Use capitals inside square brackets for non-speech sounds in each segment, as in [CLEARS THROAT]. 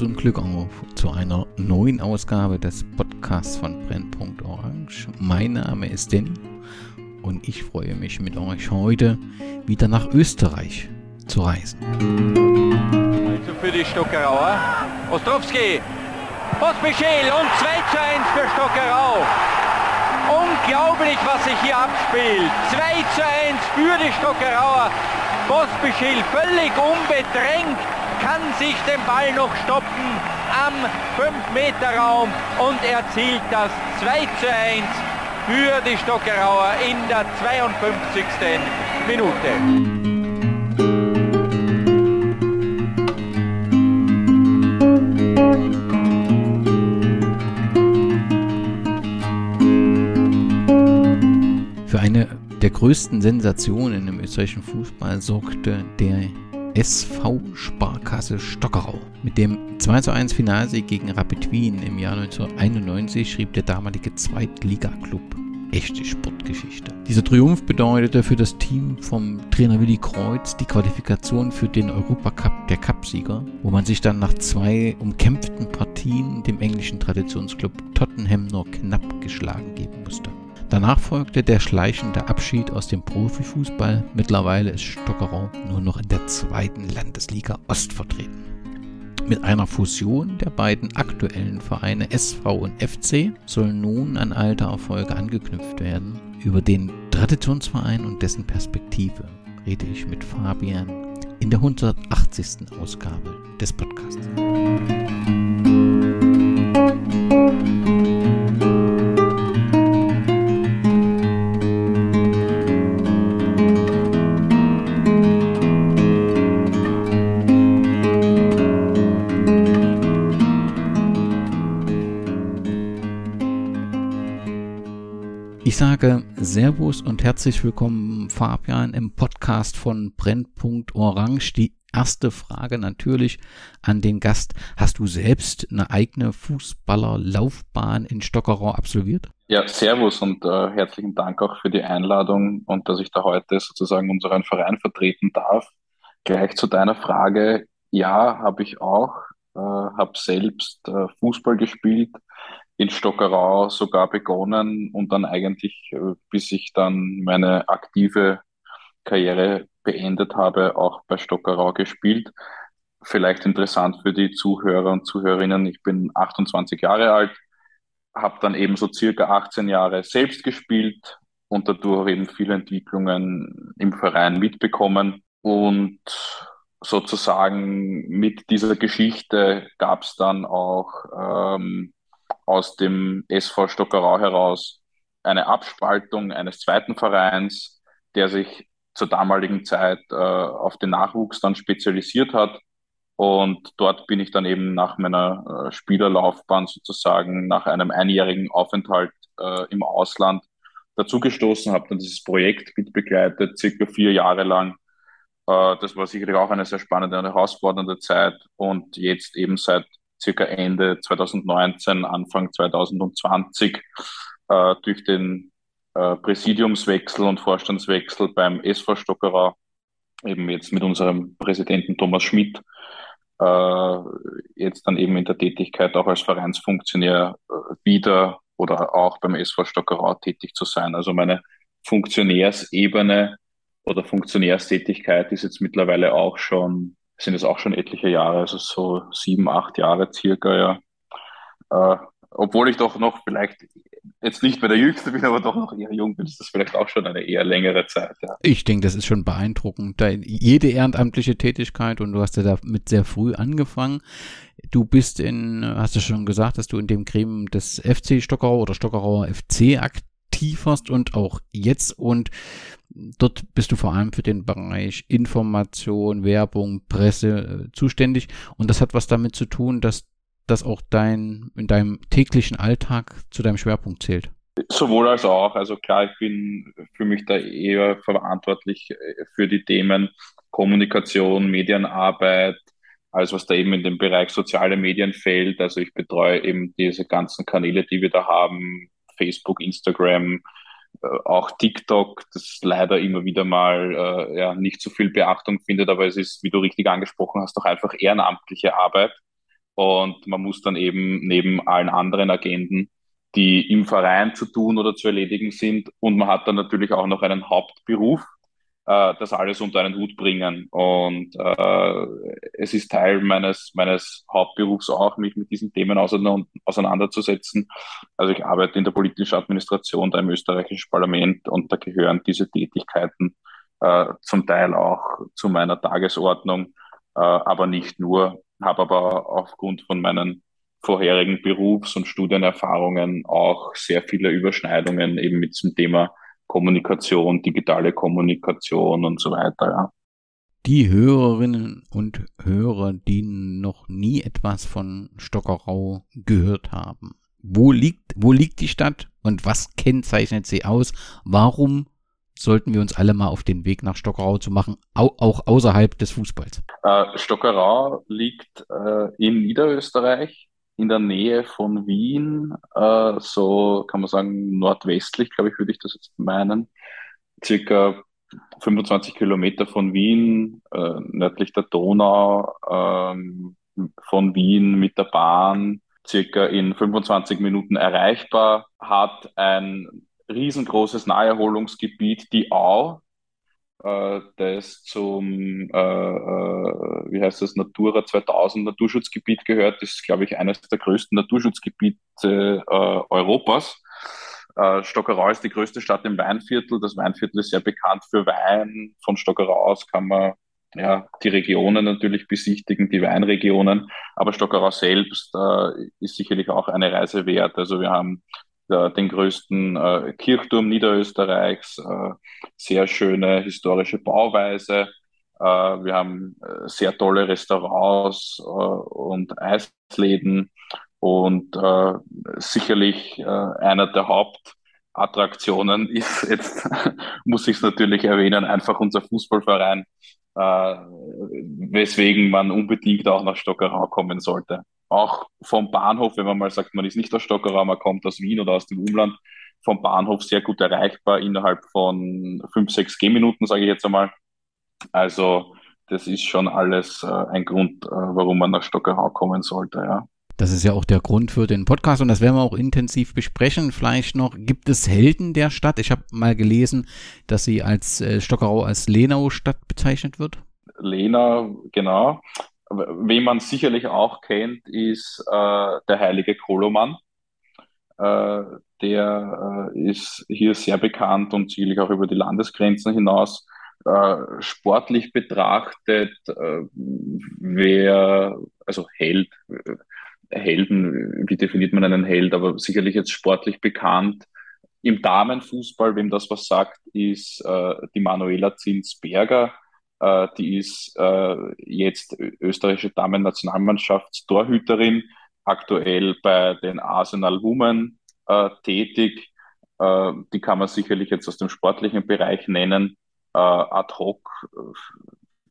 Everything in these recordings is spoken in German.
Servus und Glück auf zu einer neuen Ausgabe des Podcasts von Brennpunkt Orange. Mein Name ist Danny und ich freue mich mit euch heute wieder nach Österreich zu reisen. Also für die Stockerauer. Ostrowski, Pospischel und 2 zu 1 für Stockerau. Unglaublich, was sich hier abspielt. 2 zu 1 für die Stockerauer. Pospischil völlig unbedrängt kann sich den Ball noch stoppen am 5-Meter-Raum und erzielt das 2 zu 1 für die Stockerauer in der 52. Minute. Für eine der größten Sensationen im österreichischen Fußball sorgte der SV Sparkasse Stockerau. Mit dem 2 zu 1 Finalsieg gegen Rapid Wien im Jahr 1991 schrieb der damalige Zweitliga-Club echte Sportgeschichte. Dieser Triumph bedeutete für das Team vom Trainer Willi Kreuz die Qualifikation für den Europacup der Cupsieger, wo man sich dann nach zwei umkämpften Partien dem englischen Traditionsclub Tottenham nur knapp geschlagen geben musste. Danach folgte der schleichende Abschied aus dem Profifußball. Mittlerweile ist Stockerau nur noch in der zweiten Landesliga Ost vertreten. Mit einer Fusion der beiden aktuellen Vereine SV und FC soll nun an alte Erfolge angeknüpft werden. Über den Traditionsverein und dessen Perspektive rede ich mit Fabian in der 180. Ausgabe des Podcasts. Ich sage Servus und herzlich willkommen, Fabian, im Podcast von Brennpunkt Orange. Die erste Frage natürlich an den Gast. Hast du selbst eine eigene Fußballerlaufbahn in Stockerau absolviert? Ja, Servus und äh, herzlichen Dank auch für die Einladung und dass ich da heute sozusagen unseren Verein vertreten darf. Gleich zu deiner Frage. Ja, habe ich auch. Äh, habe selbst äh, Fußball gespielt, in Stockerau sogar begonnen und dann eigentlich, äh, bis ich dann meine aktive Karriere beendet habe, auch bei Stockerau gespielt. Vielleicht interessant für die Zuhörer und Zuhörerinnen, ich bin 28 Jahre alt, habe dann eben so circa 18 Jahre selbst gespielt und dadurch eben viele Entwicklungen im Verein mitbekommen. Und sozusagen mit dieser Geschichte gab es dann auch ähm, aus dem SV Stockerau heraus eine Abspaltung eines zweiten Vereins, der sich zur damaligen Zeit äh, auf den Nachwuchs dann spezialisiert hat. Und dort bin ich dann eben nach meiner äh, Spielerlaufbahn sozusagen nach einem einjährigen Aufenthalt äh, im Ausland dazugestoßen, habe dann dieses Projekt mitbegleitet, circa vier Jahre lang. Äh, das war sicherlich auch eine sehr spannende und herausfordernde Zeit. Und jetzt eben seit circa Ende 2019, Anfang 2020 äh, durch den äh, Präsidiumswechsel und Vorstandswechsel beim SV Stockerau, eben jetzt mit unserem Präsidenten Thomas Schmidt, äh, jetzt dann eben in der Tätigkeit auch als Vereinsfunktionär äh, wieder oder auch beim SV Stockerau tätig zu sein. Also meine Funktionärsebene oder Funktionärstätigkeit ist jetzt mittlerweile auch schon sind es auch schon etliche Jahre, also so sieben, acht Jahre circa, ja. Äh, obwohl ich doch noch vielleicht jetzt nicht mehr der Jüngste bin, aber doch noch eher jung bin, ist das vielleicht auch schon eine eher längere Zeit. Ja. Ich denke, das ist schon beeindruckend. jede ehrenamtliche Tätigkeit und du hast ja damit sehr früh angefangen. Du bist in, hast du schon gesagt, dass du in dem Gremium des FC Stockerau oder Stockerauer FC aktiv warst und auch jetzt und Dort bist du vor allem für den Bereich Information, Werbung, Presse äh, zuständig. Und das hat was damit zu tun, dass das auch dein, in deinem täglichen Alltag zu deinem Schwerpunkt zählt. Sowohl als auch. Also klar, ich bin für mich da eher verantwortlich äh, für die Themen Kommunikation, Medienarbeit, alles was da eben in den Bereich soziale Medien fällt. Also ich betreue eben diese ganzen Kanäle, die wir da haben, Facebook, Instagram, äh, auch TikTok, das leider immer wieder mal äh, ja, nicht so viel Beachtung findet, aber es ist, wie du richtig angesprochen hast, doch einfach ehrenamtliche Arbeit. Und man muss dann eben neben allen anderen Agenden, die im Verein zu tun oder zu erledigen sind, und man hat dann natürlich auch noch einen Hauptberuf, äh, das alles unter einen Hut bringen. Und äh, es ist Teil meines, meines Hauptberufs auch, mich mit diesen Themen auseinanderzusetzen. Also ich arbeite in der politischen Administration da im österreichischen Parlament und da gehören diese Tätigkeiten äh, zum Teil auch zu meiner Tagesordnung, äh, aber nicht nur, habe aber aufgrund von meinen vorherigen Berufs- und Studienerfahrungen auch sehr viele Überschneidungen eben mit dem Thema Kommunikation, digitale Kommunikation und so weiter. Ja. Die Hörerinnen und Hörer, die noch nie etwas von Stockerau gehört haben. Wo liegt, wo liegt die Stadt und was kennzeichnet sie aus? Warum sollten wir uns alle mal auf den Weg nach Stockerau zu machen, au auch außerhalb des Fußballs? Äh, Stockerau liegt äh, in Niederösterreich, in der Nähe von Wien, äh, so kann man sagen nordwestlich, glaube ich, würde ich das jetzt meinen, circa 25 Kilometer von Wien, äh, nördlich der Donau, ähm, von Wien mit der Bahn, circa in 25 Minuten erreichbar, hat ein riesengroßes Naherholungsgebiet, die Au, äh, das zum, äh, äh, wie heißt das, Natura 2000 Naturschutzgebiet gehört. Das ist, glaube ich, eines der größten Naturschutzgebiete äh, Europas. Äh, Stockerau ist die größte Stadt im Weinviertel. Das Weinviertel ist sehr bekannt für Wein. Von Stockerau aus kann man ja, die Regionen natürlich besichtigen, die Weinregionen. Aber Stockerau selbst äh, ist sicherlich auch eine Reise wert. Also wir haben den größten äh, Kirchturm Niederösterreichs, äh, sehr schöne historische Bauweise. Äh, wir haben äh, sehr tolle Restaurants äh, und Eisläden und sicherlich einer der Hauptattraktionen [LAUGHS] ist jetzt, muss ich es natürlich erwähnen, einfach unser Fußballverein, weswegen man unbedingt auch nach Stockerau kommen sollte auch vom Bahnhof, wenn man mal sagt, man ist nicht aus Stockerau, man kommt aus Wien oder aus dem Umland, vom Bahnhof sehr gut erreichbar innerhalb von fünf, sechs Gehminuten, sage ich jetzt einmal. Also das ist schon alles äh, ein Grund, äh, warum man nach Stockerau kommen sollte, ja. Das ist ja auch der Grund für den Podcast und das werden wir auch intensiv besprechen. Vielleicht noch, gibt es Helden der Stadt? Ich habe mal gelesen, dass sie als äh, Stockerau als Lenau-Stadt bezeichnet wird. Lena, genau. Wen man sicherlich auch kennt, ist äh, der heilige Koloman. Äh, der äh, ist hier sehr bekannt und sicherlich auch über die Landesgrenzen hinaus. Äh, sportlich betrachtet, äh, wer, also Held, äh, Helden, wie definiert man einen Held, aber sicherlich jetzt sportlich bekannt. Im Damenfußball, wem das was sagt, ist die Manuela Zinsberger äh, die ist äh, jetzt österreichische Damen-Nationalmannschaftstorhüterin, aktuell bei den Arsenal Women äh, tätig. Äh, die kann man sicherlich jetzt aus dem sportlichen Bereich nennen. Äh, ad hoc äh,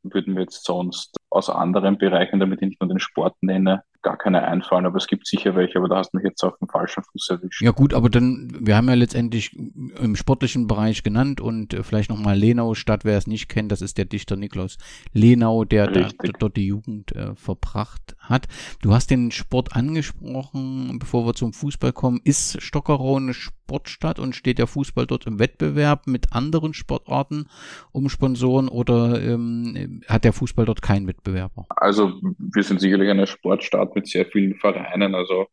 würden wir jetzt sonst aus anderen Bereichen, damit ich nicht nur den Sport nenne, gar keine einfallen, aber es gibt sicher welche, aber da hast du mich jetzt auf dem falschen Fuß erwischt. Ja gut, aber dann, wir haben ja letztendlich im sportlichen Bereich genannt und äh, vielleicht nochmal Lenau Stadt, wer es nicht kennt, das ist der Dichter Niklaus Lenau, der, der dort die Jugend äh, verbracht hat. Du hast den Sport angesprochen, bevor wir zum Fußball kommen. Ist Stockerau eine Sportstadt und steht der Fußball dort im Wettbewerb mit anderen Sportarten um Sponsoren oder ähm, hat der Fußball dort keinen Wettbewerber? Also wir sind sicherlich eine Sportstadt Stadt mit sehr vielen Vereinen, also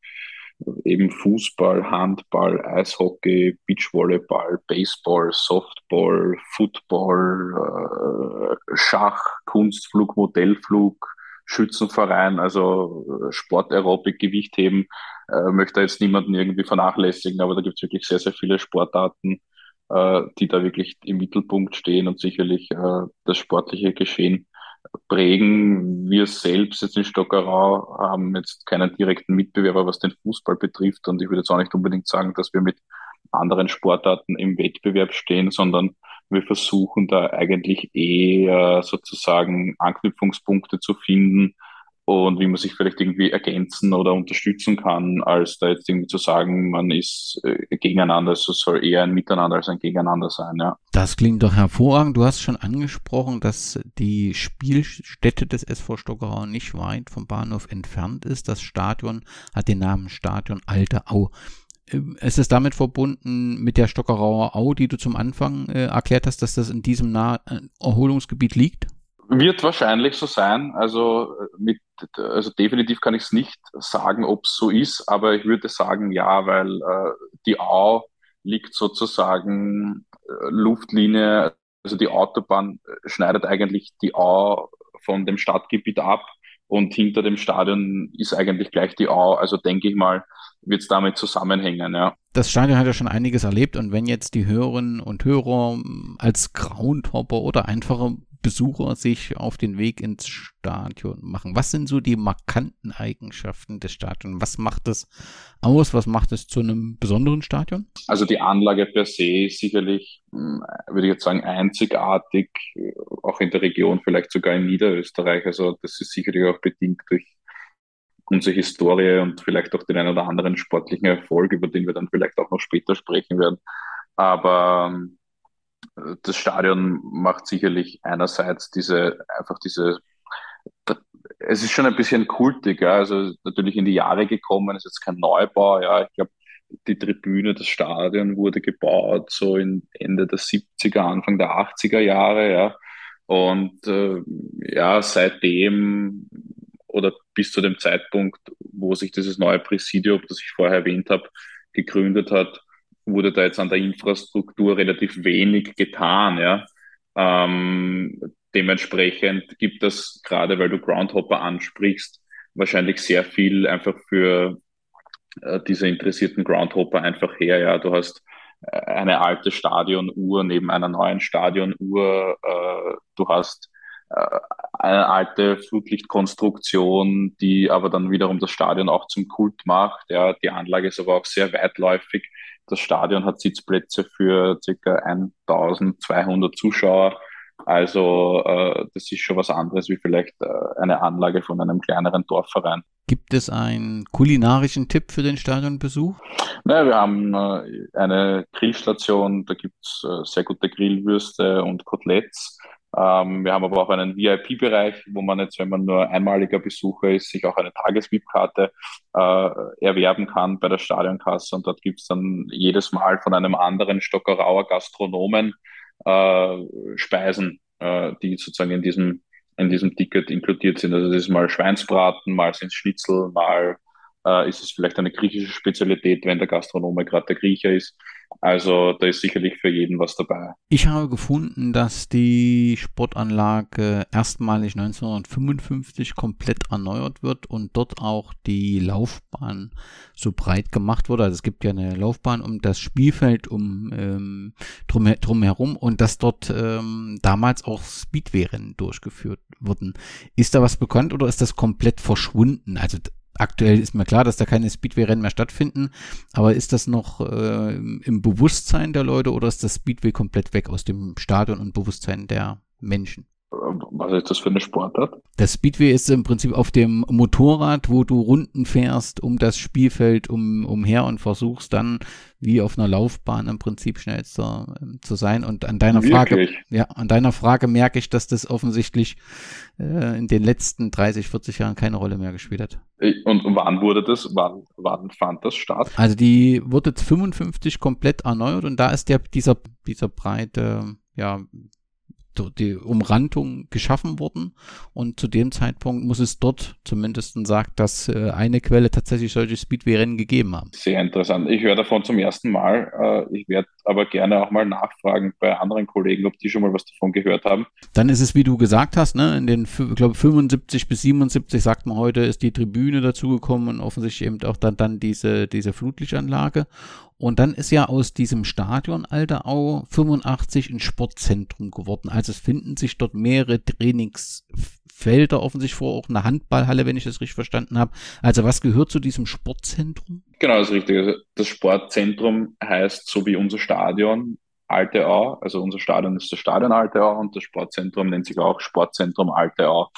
eben Fußball, Handball, Eishockey, Beachvolleyball, Baseball, Softball, Football, äh, Schach, Kunstflug, Modellflug, Schützenverein, also äh, Sportaerobik, Gewichtheben, äh, möchte jetzt niemanden irgendwie vernachlässigen, aber da gibt es wirklich sehr, sehr viele Sportarten, äh, die da wirklich im Mittelpunkt stehen und sicherlich äh, das sportliche Geschehen prägen. Wir selbst jetzt in Stockerau haben jetzt keinen direkten Mitbewerber, was den Fußball betrifft. Und ich würde jetzt auch nicht unbedingt sagen, dass wir mit anderen Sportarten im Wettbewerb stehen, sondern wir versuchen da eigentlich eher sozusagen Anknüpfungspunkte zu finden und wie man sich vielleicht irgendwie ergänzen oder unterstützen kann, als da jetzt irgendwie zu sagen, man ist äh, gegeneinander. Es soll eher ein Miteinander als ein Gegeneinander sein, ja. Das klingt doch hervorragend. Du hast schon angesprochen, dass die Spielstätte des SV Stockerau nicht weit vom Bahnhof entfernt ist. Das Stadion hat den Namen Stadion Alte Au. Ähm, es ist damit verbunden mit der Stockerauer Au, die du zum Anfang äh, erklärt hast, dass das in diesem nah äh, Erholungsgebiet liegt? Wird wahrscheinlich so sein. Also mit, also definitiv kann ich es nicht sagen, ob es so ist, aber ich würde sagen ja, weil äh, die Au liegt sozusagen äh, Luftlinie, also die Autobahn äh, schneidet eigentlich die Au von dem Stadtgebiet ab und hinter dem Stadion ist eigentlich gleich die Au. Also denke ich mal, wird es damit zusammenhängen, ja. Das Stadion hat ja schon einiges erlebt und wenn jetzt die Hörerinnen und Hörer als Groundhopper oder einfache Besucher sich auf den Weg ins Stadion machen? Was sind so die markanten Eigenschaften des Stadions? Was macht es aus? Was macht es zu einem besonderen Stadion? Also die Anlage per se ist sicherlich, hm, würde ich jetzt sagen, einzigartig, auch in der Region, vielleicht sogar in Niederösterreich. Also das ist sicherlich auch bedingt durch unsere Historie und vielleicht auch den einen oder anderen sportlichen Erfolg, über den wir dann vielleicht auch noch später sprechen werden. Aber hm, das Stadion macht sicherlich einerseits diese, einfach diese, es ist schon ein bisschen kultig, ja, also natürlich in die Jahre gekommen, ist jetzt kein Neubau, ja, ich glaube, die Tribüne, das Stadion wurde gebaut, so in Ende der 70er, Anfang der 80er Jahre, ja, und äh, ja, seitdem oder bis zu dem Zeitpunkt, wo sich dieses neue Präsidium, das ich vorher erwähnt habe, gegründet hat, wurde da jetzt an der Infrastruktur relativ wenig getan. Ja. Ähm, dementsprechend gibt es, gerade weil du Groundhopper ansprichst, wahrscheinlich sehr viel einfach für äh, diese interessierten Groundhopper einfach her. Ja. Du hast äh, eine alte Stadionuhr neben einer neuen Stadionuhr. Äh, du hast äh, eine alte Flutlichtkonstruktion, die aber dann wiederum das Stadion auch zum Kult macht. Ja, die Anlage ist aber auch sehr weitläufig. Das Stadion hat Sitzplätze für ca. 1200 Zuschauer. Also äh, das ist schon was anderes wie vielleicht äh, eine Anlage von einem kleineren Dorfverein. Gibt es einen kulinarischen Tipp für den Stadionbesuch? Naja, wir haben äh, eine Grillstation, da gibt es äh, sehr gute Grillwürste und Koteletts. Ähm, wir haben aber auch einen VIP-Bereich, wo man jetzt, wenn man nur einmaliger Besucher ist, sich auch eine Tages-VIP-Karte äh, erwerben kann bei der Stadionkasse. Und dort gibt es dann jedes Mal von einem anderen Stockerauer Gastronomen äh, Speisen, äh, die sozusagen in diesem, in diesem Ticket inkludiert sind. Also das ist mal Schweinsbraten, mal sind Schnitzel, mal äh, ist es vielleicht eine griechische Spezialität, wenn der Gastronome gerade der Griecher ist. Also da ist sicherlich für jeden was dabei. Ich habe gefunden, dass die Sportanlage erstmalig 1955 komplett erneuert wird und dort auch die Laufbahn so breit gemacht wurde. Also es gibt ja eine Laufbahn um das Spielfeld um ähm, drum, drumherum und dass dort ähm, damals auch Speedway-Rennen durchgeführt wurden. Ist da was bekannt oder ist das komplett verschwunden? Also aktuell ist mir klar, dass da keine Speedway-Rennen mehr stattfinden, aber ist das noch äh, im Bewusstsein der Leute oder ist das Speedway komplett weg aus dem Stadion und Bewusstsein der Menschen? Was ist das für eine Sportart? Das Speedway ist im Prinzip auf dem Motorrad, wo du Runden fährst um das Spielfeld um, umher und versuchst dann wie auf einer Laufbahn im Prinzip schnellster äh, zu sein. Und an deiner Wirklich? Frage, ja, an deiner Frage merke ich, dass das offensichtlich äh, in den letzten 30, 40 Jahren keine Rolle mehr gespielt hat. Und wann wurde das, wann, wann fand das statt? Also die wurde 55 komplett erneuert und da ist der, dieser, dieser breite, ja, die Umrandung geschaffen worden und zu dem Zeitpunkt muss es dort zumindest sagt, dass äh, eine Quelle tatsächlich solche Speedway-Rennen gegeben haben. Sehr interessant. Ich höre davon zum ersten Mal. Äh, ich werde aber gerne auch mal nachfragen bei anderen Kollegen, ob die schon mal was davon gehört haben. Dann ist es, wie du gesagt hast, ne, in den, ich glaube, 75 bis 77 sagt man heute, ist die Tribüne dazugekommen und offensichtlich eben auch dann, dann diese, diese Flutlichtanlage. Und dann ist ja aus diesem Stadion Alterau 85 ein Sportzentrum geworden. Also es finden sich dort mehrere Trainingsfelder offensichtlich vor, auch eine Handballhalle, wenn ich das richtig verstanden habe. Also was gehört zu diesem Sportzentrum? Genau, das ist richtig. Also das Sportzentrum heißt so wie unser Stadion Alteau. Also unser Stadion ist das Stadion Alteau und das Sportzentrum nennt sich auch Sportzentrum Alteau.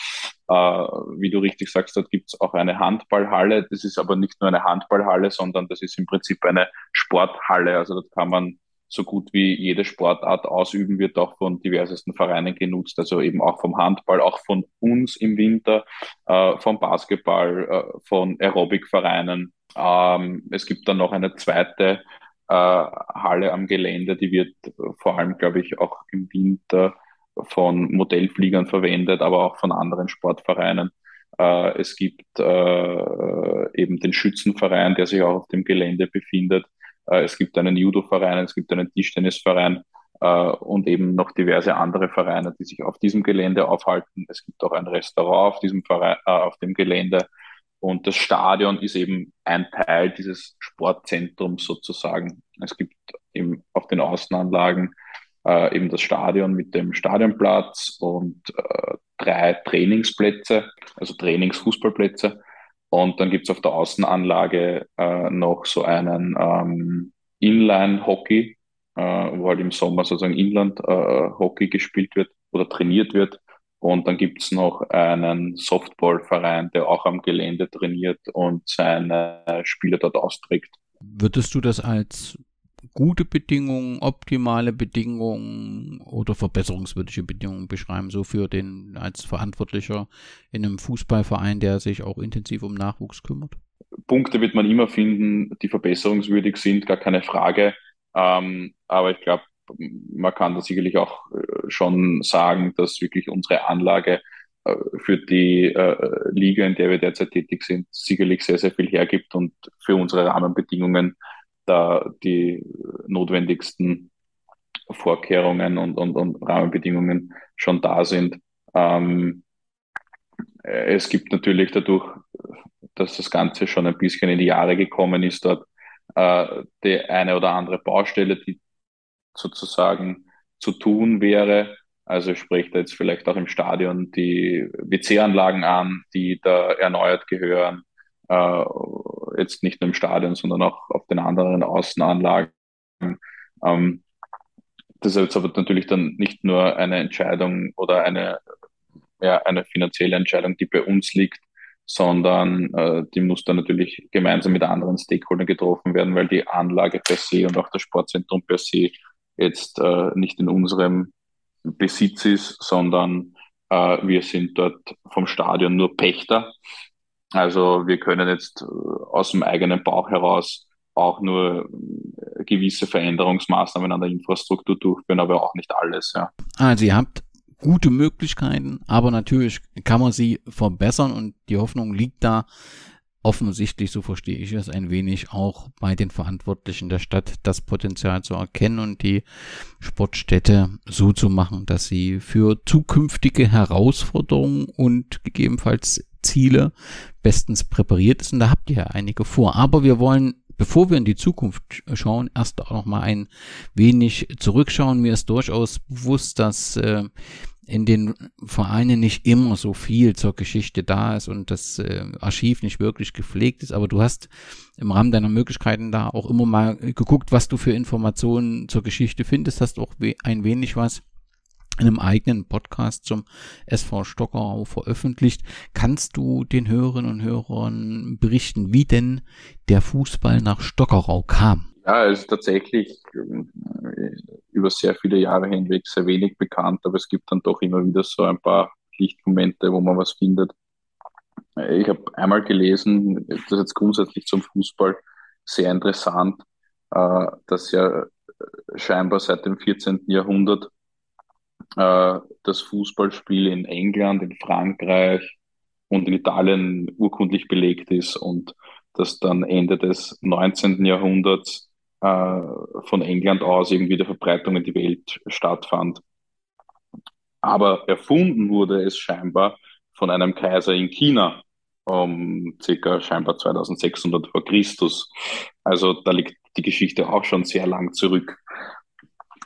Äh, wie du richtig sagst, dort gibt es auch eine Handballhalle. Das ist aber nicht nur eine Handballhalle, sondern das ist im Prinzip eine Sporthalle. Also dort kann man so gut wie jede Sportart ausüben, wird auch von diversesten Vereinen genutzt, also eben auch vom Handball, auch von uns im Winter, äh, vom Basketball, äh, von Aerobikvereinen. Ähm, es gibt dann noch eine zweite äh, Halle am Gelände, die wird vor allem, glaube ich, auch im Winter von Modellfliegern verwendet, aber auch von anderen Sportvereinen. Äh, es gibt äh, eben den Schützenverein, der sich auch auf dem Gelände befindet. Äh, es gibt einen Judo-Verein, es gibt einen Tischtennisverein äh, und eben noch diverse andere Vereine, die sich auf diesem Gelände aufhalten. Es gibt auch ein Restaurant auf diesem Verein, äh, auf dem Gelände. Und das Stadion ist eben ein Teil dieses Sportzentrums sozusagen. Es gibt eben auf den Außenanlagen eben das Stadion mit dem Stadionplatz und drei Trainingsplätze, also Trainingsfußballplätze. Und dann gibt's auf der Außenanlage äh, noch so einen ähm, Inline-Hockey, äh, wo halt im Sommer sozusagen Inland-Hockey äh, gespielt wird oder trainiert wird. Und dann gibt's noch einen Softballverein, der auch am Gelände trainiert und seine Spieler dort austrägt. Würdest du das als gute Bedingungen, optimale Bedingungen oder verbesserungswürdige Bedingungen beschreiben, so für den als Verantwortlicher in einem Fußballverein, der sich auch intensiv um Nachwuchs kümmert? Punkte wird man immer finden, die verbesserungswürdig sind, gar keine Frage. Ähm, aber ich glaube, man kann da sicherlich auch äh, schon sagen, dass wirklich unsere Anlage äh, für die äh, Liga, in der wir derzeit tätig sind, sicherlich sehr, sehr viel hergibt und für unsere Rahmenbedingungen da die notwendigsten Vorkehrungen und, und, und Rahmenbedingungen schon da sind. Ähm, es gibt natürlich dadurch, dass das Ganze schon ein bisschen in die Jahre gekommen ist, dort äh, die eine oder andere Baustelle, die sozusagen zu tun wäre. Also ich spreche da jetzt vielleicht auch im Stadion die WC-Anlagen an, die da erneuert gehören. Äh, jetzt nicht nur im Stadion, sondern auch auf den anderen Außenanlagen. Ähm, das ist jetzt aber natürlich dann nicht nur eine Entscheidung oder eine, ja, eine finanzielle Entscheidung, die bei uns liegt, sondern äh, die muss dann natürlich gemeinsam mit anderen Stakeholdern getroffen werden, weil die Anlage per se und auch das Sportzentrum per se jetzt äh, nicht in unserem Besitz ist, sondern äh, wir sind dort vom Stadion nur Pächter also wir können jetzt äh, aus dem eigenen Bauch heraus auch nur äh, gewisse Veränderungsmaßnahmen an der Infrastruktur durchführen, aber auch nicht alles. Ja. Also ihr habt gute Möglichkeiten, aber natürlich kann man sie verbessern und die Hoffnung liegt da offensichtlich, so verstehe ich es, ein wenig auch bei den Verantwortlichen der Stadt das Potenzial zu erkennen und die Sportstätte so zu machen, dass sie für zukünftige Herausforderungen und gegebenenfalls Ziele bestens präpariert ist. Und da habt ihr ja einige vor. Aber wir wollen bevor wir in die Zukunft schauen, erst auch noch mal ein wenig zurückschauen. Mir ist durchaus bewusst, dass äh, in den Vereinen nicht immer so viel zur Geschichte da ist und das äh, Archiv nicht wirklich gepflegt ist, aber du hast im Rahmen deiner Möglichkeiten da auch immer mal geguckt, was du für Informationen zur Geschichte findest, hast auch we ein wenig was in einem eigenen Podcast zum SV Stockerau veröffentlicht. Kannst du den Hörerinnen und Hörern berichten, wie denn der Fußball nach Stockerau kam? Ja, es ist tatsächlich äh, über sehr viele Jahre hinweg sehr wenig bekannt, aber es gibt dann doch immer wieder so ein paar Lichtmomente, wo man was findet. Ich habe einmal gelesen, das ist jetzt grundsätzlich zum Fußball sehr interessant, äh, dass ja scheinbar seit dem 14. Jahrhundert äh, das Fußballspiel in England, in Frankreich und in Italien urkundlich belegt ist und dass dann Ende des 19. Jahrhunderts äh, von England aus irgendwie die Verbreitung in die Welt stattfand. Aber erfunden wurde es scheinbar von einem Kaiser in China um circa scheinbar 2600 vor Christus. Also da liegt die Geschichte auch schon sehr lang zurück.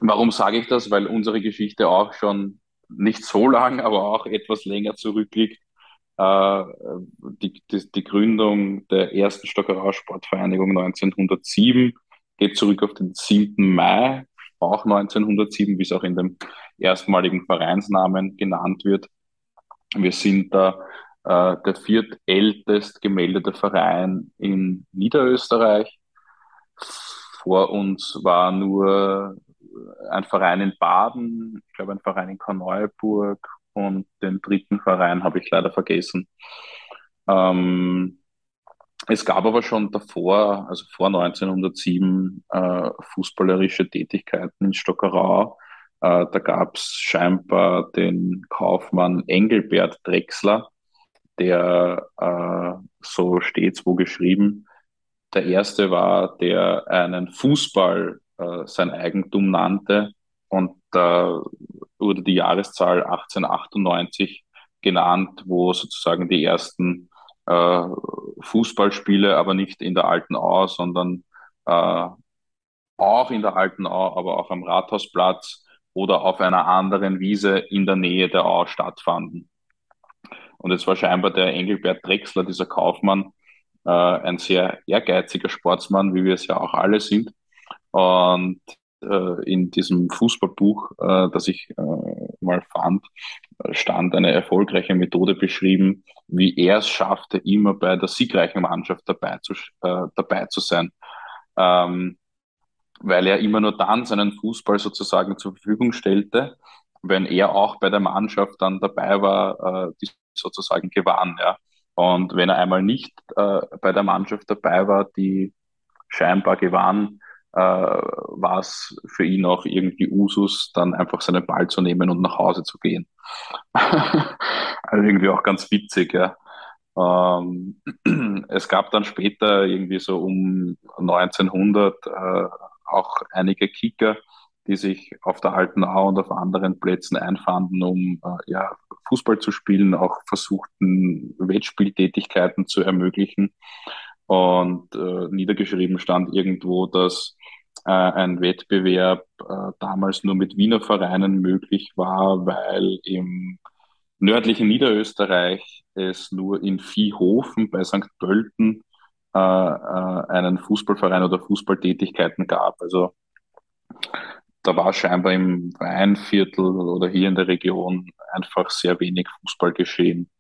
Warum sage ich das? Weil unsere Geschichte auch schon nicht so lang, aber auch etwas länger zurückliegt. Äh, die, die, die, Gründung der ersten Stockerau Sportvereinigung 1907 geht zurück auf den 7. Mai, auch 1907, wie es auch in dem erstmaligen Vereinsnamen genannt wird. Wir sind da äh, der viertältest gemeldete Verein in Niederösterreich. Vor uns war nur ein Verein in Baden, ich glaube ein Verein in Korneuburg und den dritten Verein habe ich leider vergessen. Ähm, es gab aber schon davor, also vor 1907, äh, fußballerische Tätigkeiten in Stockerau. Äh, da gab es scheinbar den Kaufmann Engelbert Drechsler, der, äh, so steht's wo geschrieben, der erste war, der einen Fußball äh, sein Eigentum nannte und da wurde die Jahreszahl 1898 genannt, wo sozusagen die ersten äh, Fußballspiele, aber nicht in der Alten Au, sondern äh, auch in der Alten Au, aber auch am Rathausplatz oder auf einer anderen Wiese in der Nähe der Au stattfanden. Und jetzt war scheinbar der Engelbert Drechsler, dieser Kaufmann, äh, ein sehr ehrgeiziger Sportsmann, wie wir es ja auch alle sind. Und äh, in diesem Fußballbuch, äh, das ich äh, mal fand, stand eine erfolgreiche Methode beschrieben, wie er es schaffte, immer bei der siegreichen Mannschaft dabei zu, dabei zu sein. Ähm, weil er immer nur dann seinen Fußball sozusagen zur Verfügung stellte, wenn er auch bei der Mannschaft dann dabei war, die sozusagen gewann. Und wenn er einmal nicht bei der Mannschaft dabei war, die scheinbar gewann, äh, war es für ihn auch irgendwie Usus, dann einfach seinen Ball zu nehmen und nach Hause zu gehen. [LAUGHS] also irgendwie auch ganz witzig, ja. Ähm, [CLEARS THROAT] es gab dann später irgendwie so um 1900 äh, auch einige Kicker, die sich auf der Alten Au und auf anderen Plätzen einfanden, um äh, ja, Fußball zu spielen, auch versuchten Wettspieltätigkeiten zu ermöglichen. Und äh, niedergeschrieben stand irgendwo, dass äh, ein Wettbewerb äh, damals nur mit Wiener Vereinen möglich war, weil im nördlichen Niederösterreich es nur in Viehhofen bei St. Pölten äh, äh, einen Fußballverein oder Fußballtätigkeiten gab. Also da war scheinbar im Weinviertel oder hier in der Region einfach sehr wenig Fußball geschehen.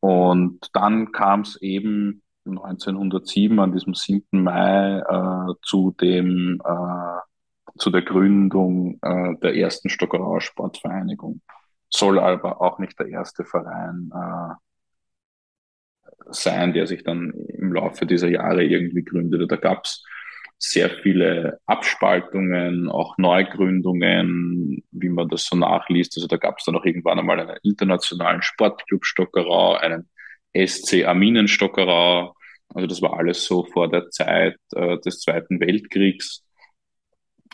Und dann kam es eben 1907 an diesem 7. Mai äh, zu dem äh, zu der Gründung äh, der ersten Stockerauer Sportvereinigung. Soll aber auch nicht der erste Verein äh, sein, der sich dann im Laufe dieser Jahre irgendwie gründete. Da gab es sehr viele Abspaltungen, auch Neugründungen, wie man das so nachliest. Also da gab es dann auch irgendwann einmal einen internationalen Sportclub Stockerau, einen SC Aminen Stockerau. Also das war alles so vor der Zeit äh, des Zweiten Weltkriegs.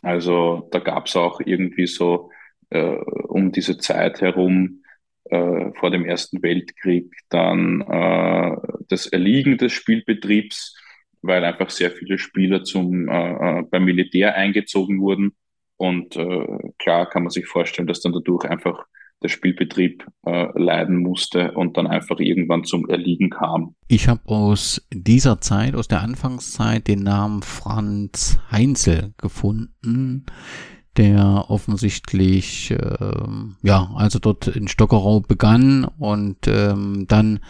Also da gab es auch irgendwie so äh, um diese Zeit herum äh, vor dem Ersten Weltkrieg dann äh, das Erliegen des Spielbetriebs weil einfach sehr viele Spieler zum, äh, äh, beim Militär eingezogen wurden. Und äh, klar kann man sich vorstellen, dass dann dadurch einfach der Spielbetrieb äh, leiden musste und dann einfach irgendwann zum Erliegen kam. Ich habe aus dieser Zeit, aus der Anfangszeit, den Namen Franz Heinzel gefunden, der offensichtlich, äh, ja, also dort in Stockerau begann und ähm, dann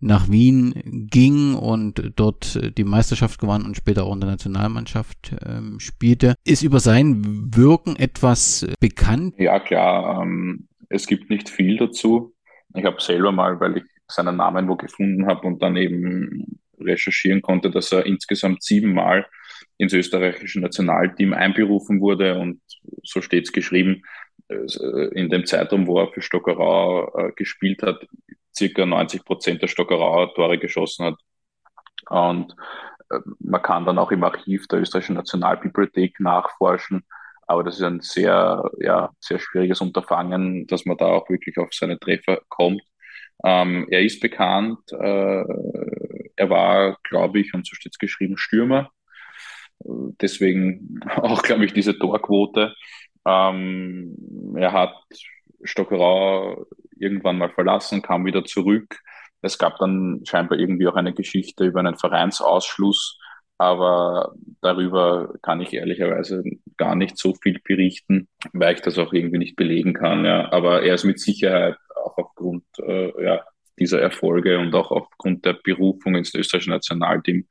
nach Wien ging und dort die Meisterschaft gewann und später auch in der Nationalmannschaft ähm, spielte. Ist über sein Wirken etwas bekannt? Ja, klar. Ähm, es gibt nicht viel dazu. Ich habe selber mal, weil ich seinen Namen wo gefunden habe und dann eben recherchieren konnte, dass er insgesamt siebenmal ins österreichische Nationalteam einberufen wurde und so steht es geschrieben, äh, in dem Zeitraum, wo er für Stockerau äh, gespielt hat, circa 90 Prozent der Stockerauer Tore geschossen hat. Und äh, man kann dann auch im Archiv der österreichischen Nationalbibliothek nachforschen. Aber das ist ein sehr, ja, sehr schwieriges Unterfangen, dass man da auch wirklich auf seine Treffer kommt. Ähm, er ist bekannt. Äh, er war, glaube ich, und so steht es geschrieben, Stürmer. Deswegen [LAUGHS] auch, glaube ich, diese Torquote. Ähm, er hat Stockerau irgendwann mal verlassen, kam wieder zurück. Es gab dann scheinbar irgendwie auch eine Geschichte über einen Vereinsausschluss, aber darüber kann ich ehrlicherweise gar nicht so viel berichten, weil ich das auch irgendwie nicht belegen kann. Ja. Aber er ist mit Sicherheit auch aufgrund äh, ja, dieser Erfolge und auch aufgrund der Berufung ins österreichische Nationalteam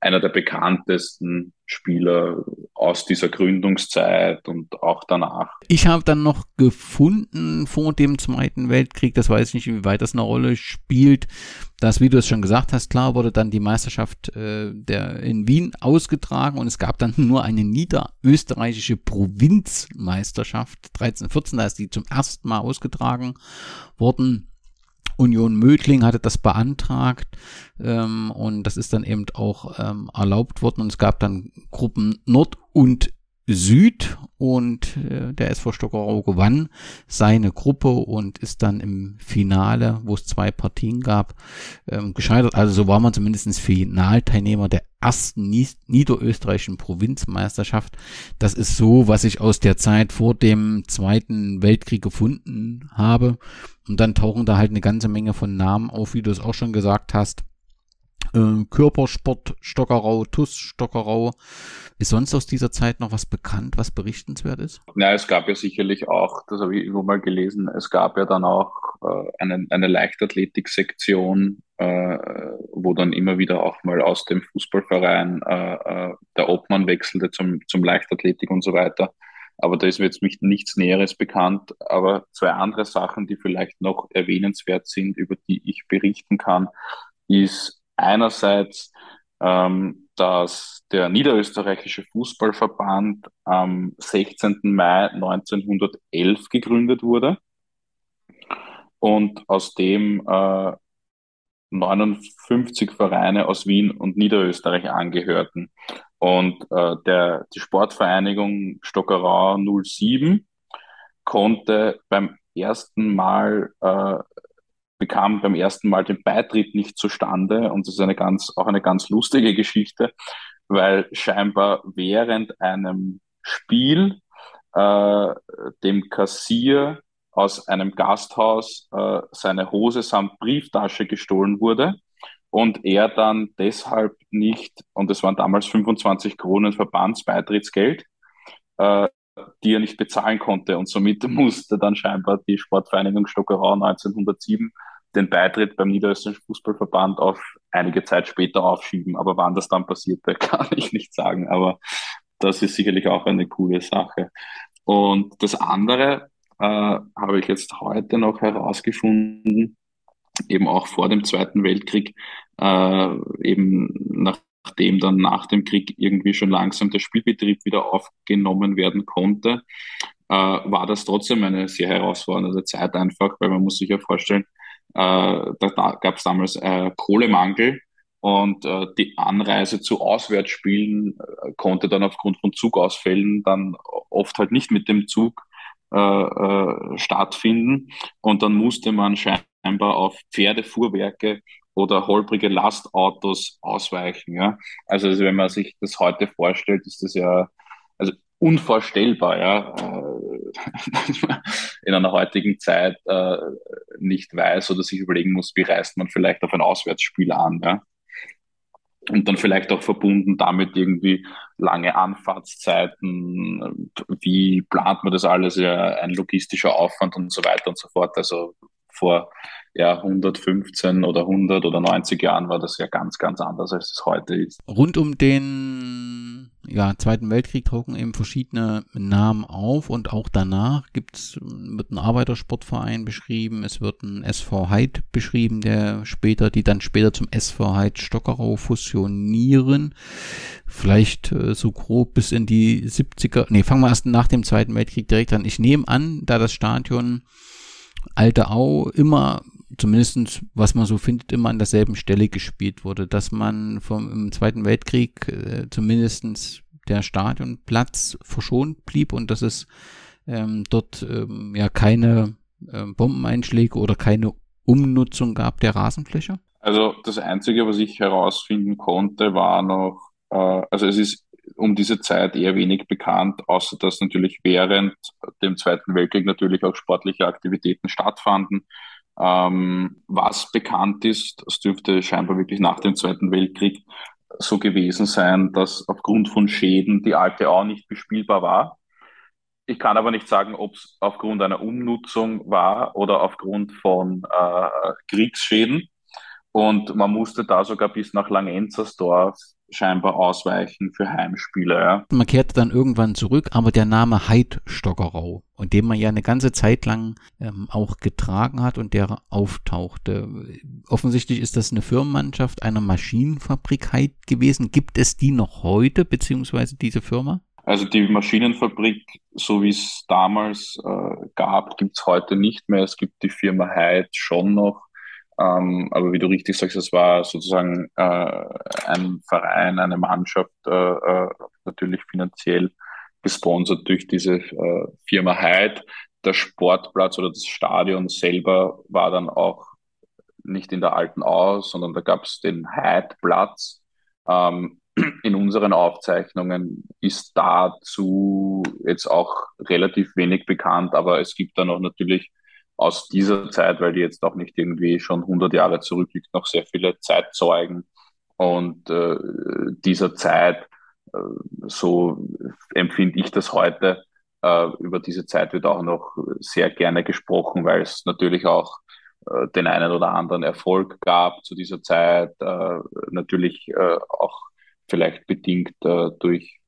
einer der bekanntesten Spieler aus dieser Gründungszeit und auch danach. Ich habe dann noch gefunden vor dem Zweiten Weltkrieg, das weiß ich nicht, inwieweit das eine Rolle spielt, dass, wie du es schon gesagt hast, klar wurde dann die Meisterschaft äh, der, in Wien ausgetragen und es gab dann nur eine niederösterreichische Provinzmeisterschaft 1314, da ist die zum ersten Mal ausgetragen worden. Union Mödling hatte das beantragt ähm, und das ist dann eben auch ähm, erlaubt worden und es gab dann Gruppen Nord und Süd und äh, der SV Stockerau gewann seine Gruppe und ist dann im Finale, wo es zwei Partien gab, ähm, gescheitert. Also so war man zumindest Finalteilnehmer der ersten niederösterreichischen Provinzmeisterschaft. Das ist so, was ich aus der Zeit vor dem Zweiten Weltkrieg gefunden habe. Und dann tauchen da halt eine ganze Menge von Namen auf, wie du es auch schon gesagt hast. Äh, Körpersport Stockerau, TUS Stockerau. Ist sonst aus dieser Zeit noch was bekannt, was berichtenswert ist? Ja, es gab ja sicherlich auch, das habe ich irgendwo mal gelesen, es gab ja dann auch äh, eine, eine Leichtathletik-Sektion, äh, wo dann immer wieder auch mal aus dem Fußballverein äh, äh der Obmann wechselte zum, zum Leichtathletik und so weiter. Aber da ist mir jetzt nichts Näheres bekannt. Aber zwei andere Sachen, die vielleicht noch erwähnenswert sind, über die ich berichten kann, ist einerseits, ähm, dass der Niederösterreichische Fußballverband am 16. Mai 1911 gegründet wurde und aus dem äh, 59 Vereine aus Wien und Niederösterreich angehörten. Und äh, der, die Sportvereinigung Stockerau 07 konnte beim ersten Mal äh, bekam beim ersten Mal den Beitritt nicht zustande. Und das ist eine ganz, auch eine ganz lustige Geschichte, weil scheinbar während einem Spiel äh, dem Kassier aus einem Gasthaus äh, seine Hose samt Brieftasche gestohlen wurde und er dann deshalb nicht, und es waren damals 25 Kronen Verbandsbeitrittsgeld, äh, die er nicht bezahlen konnte. Und somit [LAUGHS] musste dann scheinbar die Sportvereinigung Stockerau 1907 den Beitritt beim Niederösterreichischen Fußballverband auf einige Zeit später aufschieben. Aber wann das dann passierte, [LAUGHS] kann ich nicht sagen. Aber das ist sicherlich auch eine coole Sache. Und das andere äh, habe ich jetzt heute noch herausgefunden, eben auch vor dem Zweiten Weltkrieg, äh, eben nachdem dann nach dem Krieg irgendwie schon langsam der Spielbetrieb wieder aufgenommen werden konnte, äh, war das trotzdem eine sehr herausfordernde Zeit einfach, weil man muss sich ja vorstellen, da, da gab es damals äh, Kohlemangel und äh, die Anreise zu Auswärtsspielen äh, konnte dann aufgrund von Zugausfällen dann oft halt nicht mit dem Zug äh, äh, stattfinden. Und dann musste man scheinbar auf Pferdefuhrwerke oder holprige Lastautos ausweichen. Ja? Also, also wenn man sich das heute vorstellt, ist das ja also unvorstellbar, ja, man [LAUGHS] in einer heutigen Zeit äh, nicht weiß oder sich überlegen muss, wie reist man vielleicht auf ein Auswärtsspiel an, ja. Und dann vielleicht auch verbunden damit irgendwie lange Anfahrtszeiten, wie plant man das alles, ja, ein logistischer Aufwand und so weiter und so fort. Also vor ja, 115 oder 100 oder 90 Jahren war das ja ganz, ganz anders, als es heute ist. Rund um den ja, Zweiten Weltkrieg tauchen eben verschiedene Namen auf und auch danach gibt's, wird ein Arbeitersportverein beschrieben, es wird ein SV Heid beschrieben, der später, die dann später zum SV Heid Stockerau fusionieren. Vielleicht äh, so grob bis in die 70er, nee, fangen wir erst nach dem Zweiten Weltkrieg direkt an. Ich nehme an, da das Stadion Alte Au immer zumindest was man so findet, immer an derselben Stelle gespielt wurde, dass man vom im Zweiten Weltkrieg äh, zumindest der Stadionplatz verschont blieb und dass es ähm, dort ähm, ja keine äh, Bombeneinschläge oder keine Umnutzung gab der Rasenfläche? Also das Einzige, was ich herausfinden konnte, war noch, äh, also es ist um diese Zeit eher wenig bekannt, außer dass natürlich während dem Zweiten Weltkrieg natürlich auch sportliche Aktivitäten stattfanden. Ähm, was bekannt ist, es dürfte scheinbar wirklich nach dem Zweiten Weltkrieg so gewesen sein, dass aufgrund von Schäden die alte Au nicht bespielbar war. ich kann aber nicht sagen, ob es aufgrund einer Umnutzung war oder aufgrund von äh, Kriegsschäden. Und man musste da sogar bis nach Langenzersdorf scheinbar ausweichen für Heimspiele. Ja. Man kehrte dann irgendwann zurück, aber der Name Heid Stockerau, und den man ja eine ganze Zeit lang ähm, auch getragen hat und der auftauchte. Offensichtlich ist das eine Firmenmannschaft einer Maschinenfabrik Heid gewesen. Gibt es die noch heute, beziehungsweise diese Firma? Also die Maschinenfabrik, so wie es damals äh, gab, gibt es heute nicht mehr. Es gibt die Firma Heid schon noch. Ähm, aber wie du richtig sagst, es war sozusagen äh, ein Verein, eine Mannschaft, äh, äh, natürlich finanziell gesponsert durch diese äh, Firma Hyde. Der Sportplatz oder das Stadion selber war dann auch nicht in der alten Aus, sondern da gab es den Hyde-Platz. Ähm, in unseren Aufzeichnungen ist dazu jetzt auch relativ wenig bekannt, aber es gibt da noch natürlich aus dieser Zeit, weil die jetzt auch nicht irgendwie schon 100 Jahre zurückliegt, noch sehr viele Zeitzeugen. Und äh, dieser Zeit, äh, so empfinde ich das heute, äh, über diese Zeit wird auch noch sehr gerne gesprochen, weil es natürlich auch äh, den einen oder anderen Erfolg gab zu dieser Zeit, äh, natürlich äh, auch vielleicht bedingt durch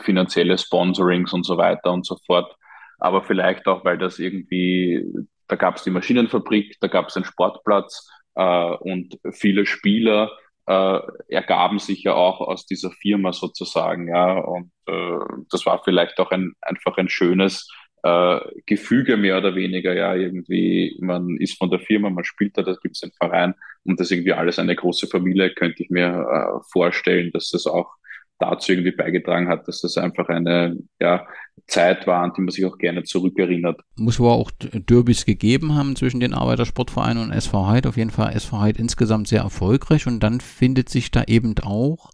finanzielle Sponsorings und so weiter und so fort aber vielleicht auch, weil das irgendwie, da gab es die Maschinenfabrik, da gab es einen Sportplatz äh, und viele Spieler äh, ergaben sich ja auch aus dieser Firma sozusagen, ja, und äh, das war vielleicht auch ein, einfach ein schönes äh, Gefüge mehr oder weniger, ja, irgendwie, man ist von der Firma, man spielt da, da gibt es einen Verein und das ist irgendwie alles eine große Familie, könnte ich mir äh, vorstellen, dass das auch dazu irgendwie beigetragen hat, dass das einfach eine ja, Zeit war, an die man sich auch gerne zurückerinnert. Muss wohl auch Derbys gegeben haben zwischen den Arbeitersportvereinen und SV Heid. Auf jeden Fall SV Heid insgesamt sehr erfolgreich und dann findet sich da eben auch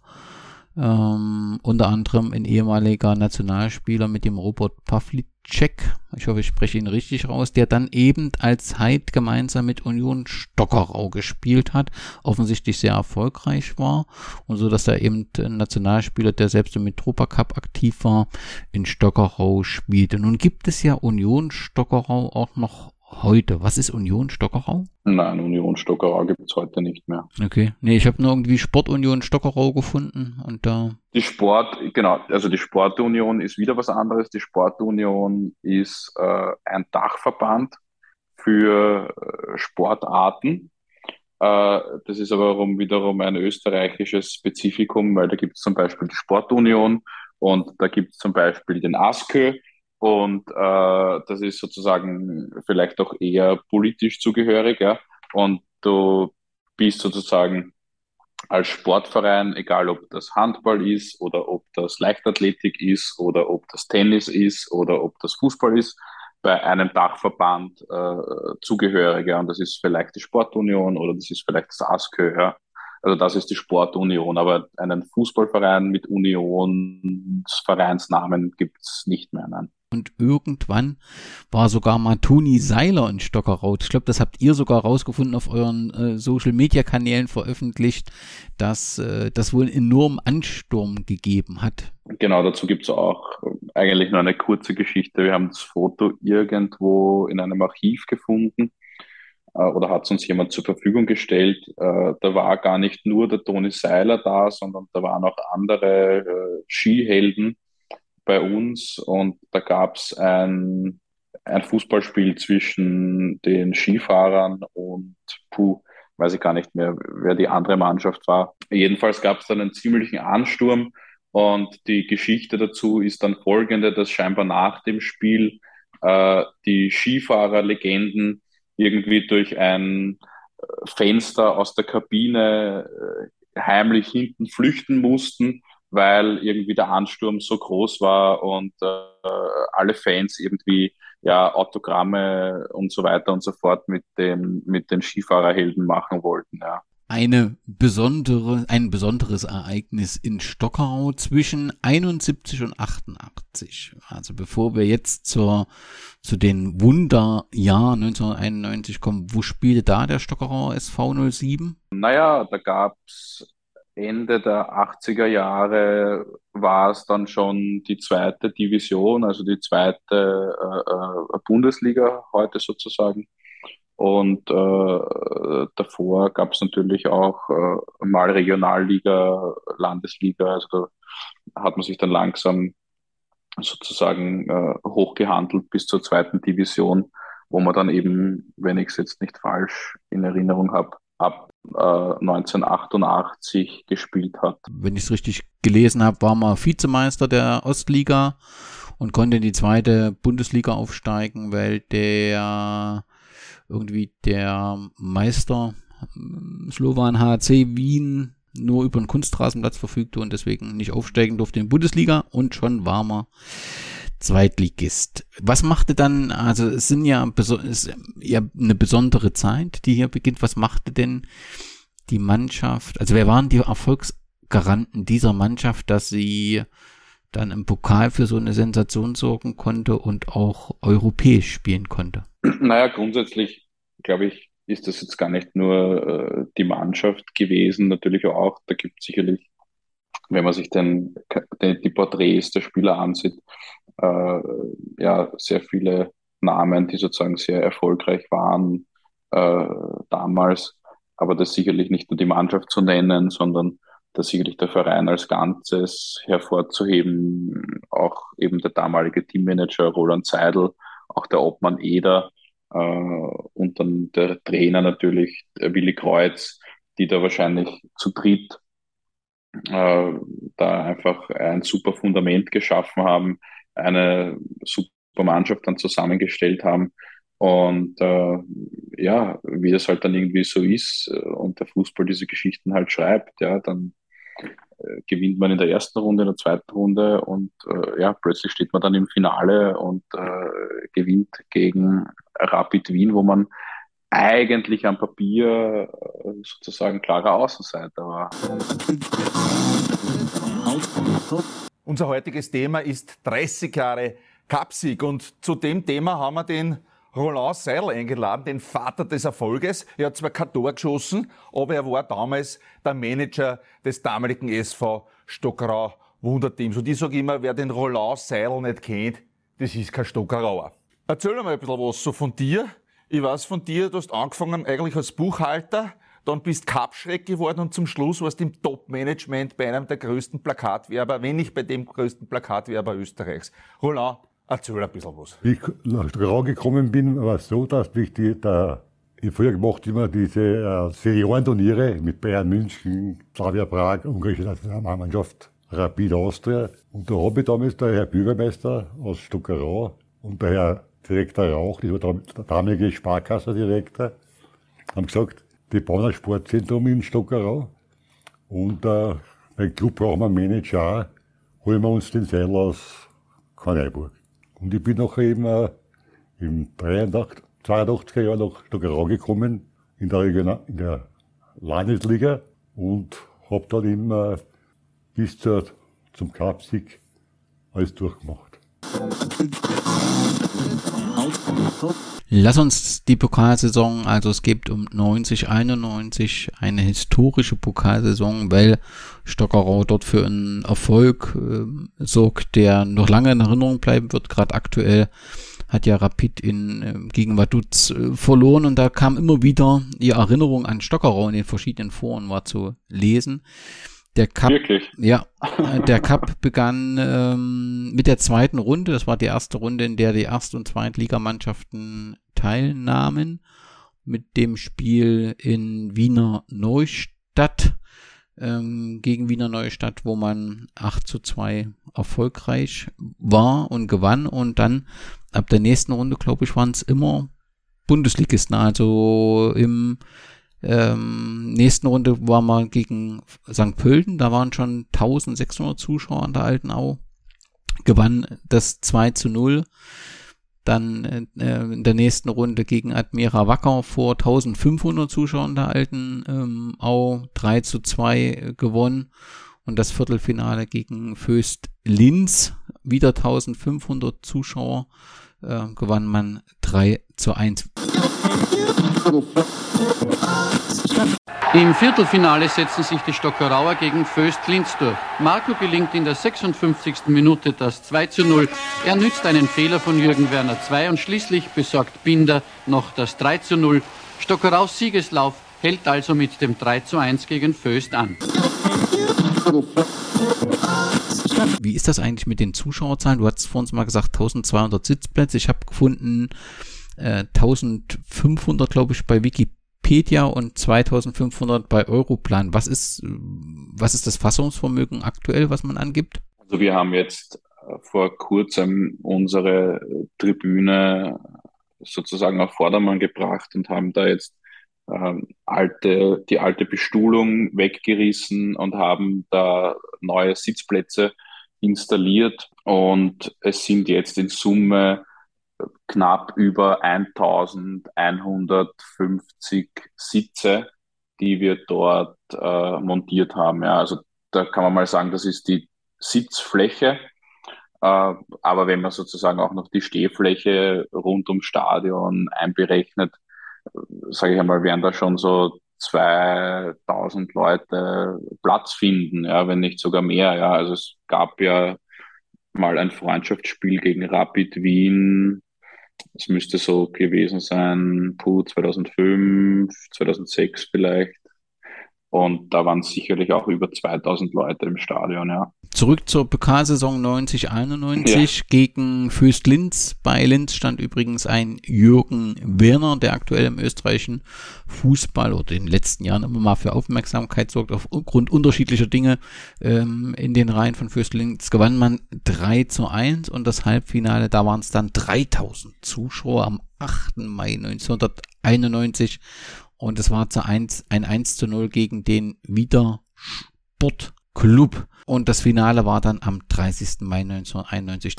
ähm, unter anderem ein ehemaliger Nationalspieler mit dem Robert Pavlicek, ich hoffe, ich spreche ihn richtig raus, der dann eben als Heid gemeinsam mit Union Stockerau gespielt hat, offensichtlich sehr erfolgreich war und so, dass er eben ein Nationalspieler, der selbst im Metropa Cup aktiv war, in Stockerau spielte. Nun gibt es ja Union Stockerau auch noch heute. Was ist Union Stockerau? Nein, Union Stockerau gibt es heute nicht mehr. Okay. Nee, ich habe nur irgendwie Sportunion Stockerau gefunden und da. Die Sport, genau, also die Sportunion ist wieder was anderes. Die Sportunion ist äh, ein Dachverband für äh, Sportarten. Äh, das ist aber wiederum ein österreichisches Spezifikum, weil da gibt es zum Beispiel die Sportunion und da gibt es zum Beispiel den ASKÖ und äh, das ist sozusagen vielleicht auch eher politisch zugehörig, ja. Und du bist sozusagen als Sportverein, egal ob das Handball ist oder ob das Leichtathletik ist oder ob das Tennis ist oder ob das Fußball ist, bei einem Dachverband äh, zugehörig. Ja. Und das ist vielleicht die Sportunion oder das ist vielleicht das ASKÖ. Ja. Also das ist die Sportunion, aber einen Fußballverein mit Unionsvereinsnamen gibt's nicht mehr. Nein. Und irgendwann war sogar mal Toni Seiler in Stockerau. Ich glaube, das habt ihr sogar rausgefunden auf euren äh, Social Media Kanälen veröffentlicht, dass äh, das wohl einen enormen Ansturm gegeben hat. Genau, dazu gibt es auch eigentlich nur eine kurze Geschichte. Wir haben das Foto irgendwo in einem Archiv gefunden äh, oder hat es uns jemand zur Verfügung gestellt. Äh, da war gar nicht nur der Toni Seiler da, sondern da waren auch andere äh, Skihelden bei uns und da gab es ein, ein Fußballspiel zwischen den Skifahrern und puh, weiß ich gar nicht mehr, wer die andere Mannschaft war. Jedenfalls gab es dann einen ziemlichen Ansturm und die Geschichte dazu ist dann folgende, dass scheinbar nach dem Spiel äh, die Skifahrerlegenden irgendwie durch ein äh, Fenster aus der Kabine äh, heimlich hinten flüchten mussten weil irgendwie der Ansturm so groß war und äh, alle Fans irgendwie ja Autogramme und so weiter und so fort mit dem mit den Skifahrerhelden machen wollten, ja. Eine besondere, ein besonderes Ereignis in Stockerau zwischen 71 und 88. Also bevor wir jetzt zur, zu den Wunderjahren 1991 kommen, wo spielte da der Stockerauer SV 07? Naja, da gab's Ende der 80er Jahre war es dann schon die zweite Division, also die zweite äh, äh Bundesliga heute sozusagen. Und äh, davor gab es natürlich auch äh, mal Regionalliga, Landesliga. Also da hat man sich dann langsam sozusagen äh, hochgehandelt bis zur zweiten Division, wo man dann eben, wenn ich es jetzt nicht falsch in Erinnerung habe, ab äh, 1988 gespielt hat. Wenn ich es richtig gelesen habe, war man Vizemeister der Ostliga und konnte in die zweite Bundesliga aufsteigen, weil der irgendwie der Meister ähm, Slowan HC Wien nur über einen Kunstrasenplatz verfügte und deswegen nicht aufsteigen durfte in die Bundesliga und schon war man Zweitligist. Was machte dann, also es sind ja, ist ja eine besondere Zeit, die hier beginnt. Was machte denn die Mannschaft, also wer waren die Erfolgsgaranten dieser Mannschaft, dass sie dann im Pokal für so eine Sensation sorgen konnte und auch europäisch spielen konnte? Naja, grundsätzlich glaube ich, ist das jetzt gar nicht nur äh, die Mannschaft gewesen, natürlich auch. Da gibt es sicherlich, wenn man sich den, die Porträts der Spieler ansieht, äh, ja, sehr viele Namen, die sozusagen sehr erfolgreich waren äh, damals. Aber das sicherlich nicht nur die Mannschaft zu nennen, sondern das sicherlich der Verein als Ganzes hervorzuheben. Auch eben der damalige Teammanager Roland Seidel, auch der Obmann Eder, äh, und dann der Trainer natürlich, der Willi Kreuz, die da wahrscheinlich zu dritt äh, da einfach ein super Fundament geschaffen haben, eine super Mannschaft dann zusammengestellt haben. Und äh, ja, wie das halt dann irgendwie so ist äh, und der Fußball diese Geschichten halt schreibt, ja, dann äh, gewinnt man in der ersten Runde, in der zweiten Runde und äh, ja, plötzlich steht man dann im Finale und äh, gewinnt gegen Rapid Wien, wo man eigentlich am Papier äh, sozusagen klarer Außenseiter war. Unser heutiges Thema ist 30 Jahre Cupsieg und zu dem Thema haben wir den Roland Seidel eingeladen, den Vater des Erfolges. Er hat zwar kein Tor geschossen, aber er war damals der Manager des damaligen SV Stockerau Wunderteams. Und ich sage immer, wer den Roland Seidel nicht kennt, das ist kein Stockerauer. Erzähl mal ein bisschen was so von dir. Ich weiß von dir, du hast angefangen eigentlich als Buchhalter, dann bist Kapschreck geworden und zum Schluss warst du im Top-Management bei einem der größten Plakatwerber, wenn nicht bei dem größten Plakatwerber Österreichs. Roland, Erzähl ein bisschen was. Wie ich nach Grau gekommen bin, war es so, dass ich die, da, ich früher gemacht immer diese äh, Seniorenturniere mit Bayern München, Slavia Prag, ungarische Nationalmannschaft, Rapid Austria. Und da habe ich damals der Herr Bürgermeister aus Stuckerau und der Herr Direktor Rauch, der damalige Sparkassendirektor, haben gesagt, die ein Sportzentrum in Stockerau und äh, beim Club brauchen wir einen Manager, holen wir uns den Seil aus Korneiburg. Und ich bin nachher eben äh, im 83, 82er Jahr nach Stockerau gekommen, in der, Regional, in der Landesliga und habe dann immer äh, bis zur, zum Cupsieg alles durchgemacht. Lass uns die Pokalsaison, also es gibt um 90, 91 eine historische Pokalsaison, weil Stockerau dort für einen Erfolg äh, sorgt, der noch lange in Erinnerung bleiben wird. Gerade aktuell hat ja Rapid in, äh, gegen Vaduz äh, verloren und da kam immer wieder die Erinnerung an Stockerau in den verschiedenen Foren war zu lesen. Der Cup, Wirklich? Ja, äh, der Cup begann ähm, mit der zweiten Runde. Das war die erste Runde, in der die Erst- und Zweitligamannschaften teilnahmen. Mit dem Spiel in Wiener Neustadt ähm, gegen Wiener Neustadt, wo man 8 zu 2 erfolgreich war und gewann. Und dann ab der nächsten Runde, glaube ich, waren es immer Bundesligisten. Also im ähm, nächsten Runde war man gegen St. Pölten, da waren schon 1600 Zuschauer an der Alten Au. Gewann das 2 zu 0. Dann äh, in der nächsten Runde gegen Admira Wacker vor 1500 Zuschauern der Alten ähm, Au 3 zu 2 gewonnen. Und das Viertelfinale gegen Föst Linz, wieder 1500 Zuschauer, äh, gewann man 3 zu 1. Im Viertelfinale setzen sich die Stockerauer gegen Föst Linz durch. Marco gelingt in der 56. Minute das 2 zu 0. Er nützt einen Fehler von Jürgen Werner 2 und schließlich besorgt Binder noch das 3 zu 0. Stockeraus Siegeslauf hält also mit dem 3 zu 1 gegen Föst an. Wie ist das eigentlich mit den Zuschauerzahlen? Du hast vorhin mal gesagt 1200 Sitzplätze. Ich habe gefunden äh, 1500, glaube ich, bei Wikipedia und 2500 bei Europlan. Was ist, was ist das Fassungsvermögen aktuell, was man angibt? Also wir haben jetzt äh, vor kurzem unsere Tribüne sozusagen auf Vordermann gebracht und haben da jetzt ähm, alte, die alte Bestuhlung weggerissen und haben da neue Sitzplätze installiert und es sind jetzt in Summe knapp über 1150 Sitze, die wir dort äh, montiert haben. Ja, also da kann man mal sagen, das ist die Sitzfläche. Äh, aber wenn man sozusagen auch noch die Stehfläche rund ums Stadion einberechnet, sage ich einmal, werden da schon so 2000 Leute Platz finden, ja, wenn nicht sogar mehr. Ja, also es gab ja mal ein Freundschaftsspiel gegen Rapid Wien. Es müsste so gewesen sein, puh, 2005, 2006 vielleicht. Und da waren sicherlich auch über 2000 Leute im Stadion, ja. Zurück zur Pokalsaison 90-91 ja. gegen Föst Linz. Bei Linz stand übrigens ein Jürgen Werner, der aktuell im österreichischen Fußball oder in den letzten Jahren immer mal für Aufmerksamkeit sorgt, aufgrund unterschiedlicher Dinge ähm, in den Reihen von Föst Linz gewann man 3 zu 1 und das Halbfinale, da waren es dann 3000 Zuschauer am 8. Mai 1991 und es war zu 1, ein 1 zu 0 gegen den Wieder Sportclub. Und das Finale war dann am 30. Mai 1991.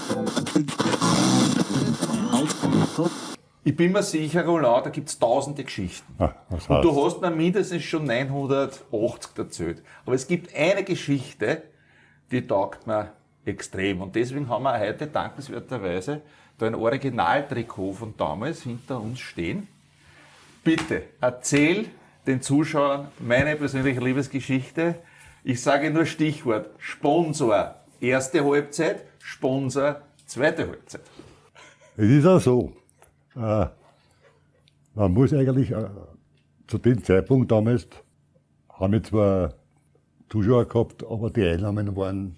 Ich bin mir sicher, Roland, da gibt es tausende Geschichten. Ah, und du hast mir mindestens schon 980 erzählt. Aber es gibt eine Geschichte, die taugt mir extrem. Und deswegen haben wir heute dankenswerterweise da ein Originaltrikot von damals hinter uns stehen. Bitte, erzähl den Zuschauern meine persönliche Liebesgeschichte. Ich sage nur Stichwort Sponsor erste Halbzeit, Sponsor zweite Halbzeit. Es ist auch so. Äh, man muss eigentlich äh, zu dem Zeitpunkt damals, haben wir zwar Zuschauer gehabt, aber die Einnahmen waren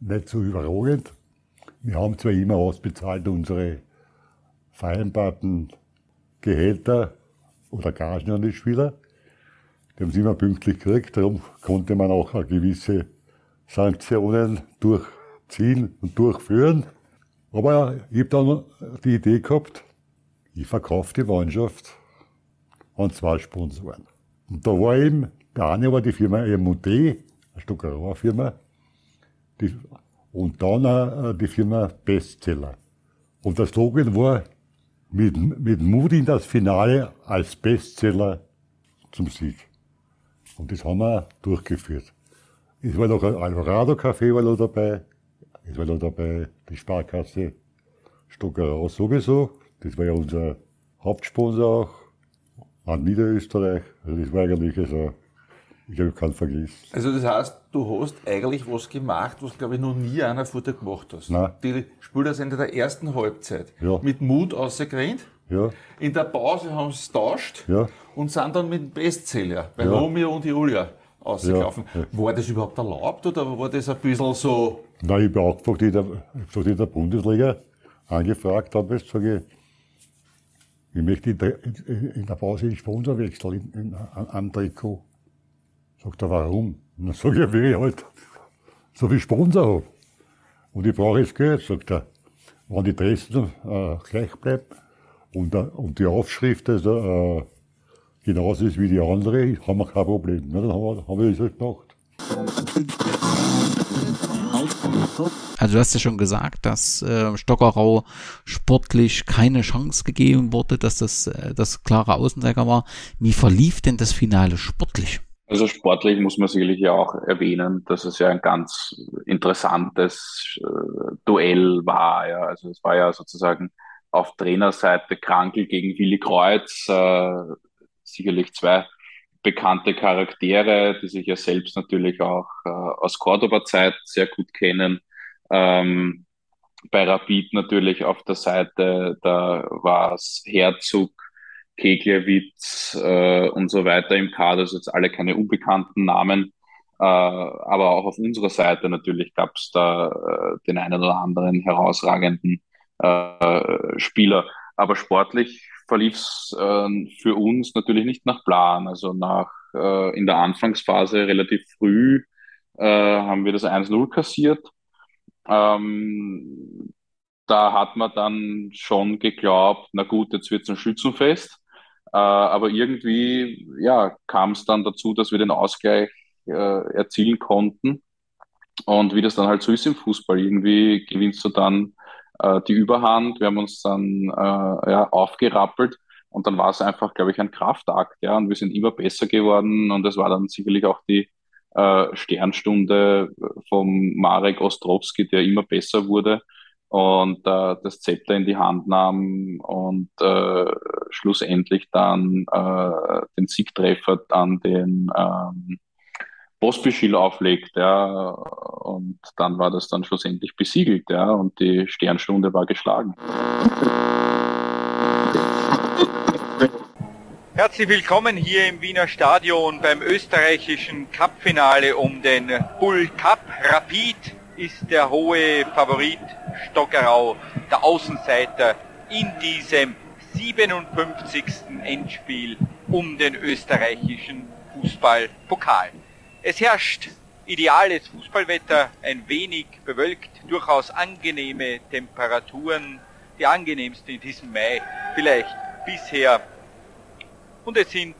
nicht so überragend. Wir haben zwar immer ausbezahlt unsere vereinbarten Gehälter oder Gagen an die Spieler. Die haben sie immer pünktlich gekriegt, darum konnte man auch gewisse Sanktionen durchziehen und durchführen. Aber ich habe dann die Idee gehabt, ich verkaufe die Mannschaft an zwei Sponsoren. Und da war eben, der eine war die Firma EMUD, eine Stuckerauer Firma, die, und dann äh, die Firma Bestseller. Und das Slogan war mit, mit Mut in das Finale als Bestseller zum Sieg. Und das haben wir durchgeführt. Es war noch ein Alvarado Café war noch dabei. Es war noch dabei die Sparkasse Stockerau sowieso. Das war ja unser Hauptsponsor auch an Niederösterreich. Also das war eigentlich so ich habe keinen Vergleich. Also das heißt, du hast eigentlich was gemacht, was glaube ich noch nie einer vor dir gemacht hast. Nein. Die Spieler sind in der ersten Halbzeit ja. mit Mut ausgerannt. Ja. In der Pause haben sie es tauscht ja. und sind dann mit dem Bestseller bei ja. Romeo und Julia ausgelaufen. Ja. War das überhaupt erlaubt oder war das ein bisschen so? Nein, ich bin auch gefragt in der, in der Bundesliga angefragt, habe ich sage ich möchte in der, in der Pause den Sponsor wechseln, in, in, am Trikot. Sagt er, warum? Und dann sage ich, wie ich halt so viel Sponsor habe. Und ich brauche jetzt Geld, sagt er. Wenn die Dresden äh, gleich bleibt und, äh, und die Aufschrift also, äh, genauso ist wie die andere, haben wir kein Problem. Na, dann haben wir, haben wir das halt gemacht. Also du hast ja schon gesagt, dass äh, Stockerau sportlich keine Chance gegeben wurde, dass das äh, das klare Außenseiter war. Wie verlief denn das Finale sportlich? Also sportlich muss man sicherlich ja auch erwähnen, dass es ja ein ganz interessantes äh, Duell war. Ja. Also es war ja sozusagen auf Trainerseite Krankel gegen Willi Kreuz, äh, sicherlich zwei bekannte Charaktere, die sich ja selbst natürlich auch äh, aus Cordoba-Zeit sehr gut kennen. Ähm, bei Rapid natürlich auf der Seite, da war es Herzog, Keglewitz äh, und so weiter im Kader, also jetzt alle keine unbekannten Namen. Äh, aber auch auf unserer Seite natürlich gab es da äh, den einen oder anderen herausragenden äh, Spieler. Aber sportlich verlief es äh, für uns natürlich nicht nach Plan. Also nach äh, in der Anfangsphase relativ früh äh, haben wir das 1-0 kassiert. Ähm, da hat man dann schon geglaubt, na gut, jetzt wird es ein Schützenfest. Äh, aber irgendwie ja, kam es dann dazu, dass wir den Ausgleich äh, erzielen konnten. Und wie das dann halt so ist im Fußball, irgendwie gewinnst du dann äh, die Überhand. Wir haben uns dann äh, ja, aufgerappelt und dann war es einfach, glaube ich, ein Kraftakt. Ja, und wir sind immer besser geworden und es war dann sicherlich auch die äh, Sternstunde vom Marek Ostrowski, der immer besser wurde und äh, das Zepter in die Hand nahm und äh, schlussendlich dann äh, den Siegtreffer an den ähm, Pospischil auflegt, ja, und dann war das dann schlussendlich besiegelt, ja, und die Sternstunde war geschlagen. Herzlich willkommen hier im Wiener Stadion beim österreichischen Cupfinale um den Bull Cup. Rapid ist der hohe Favorit Stockerau, der Außenseiter in diesem 57. Endspiel um den österreichischen Fußballpokal. Es herrscht ideales Fußballwetter, ein wenig bewölkt, durchaus angenehme Temperaturen, die angenehmsten in diesem Mai vielleicht bisher. Und es sind,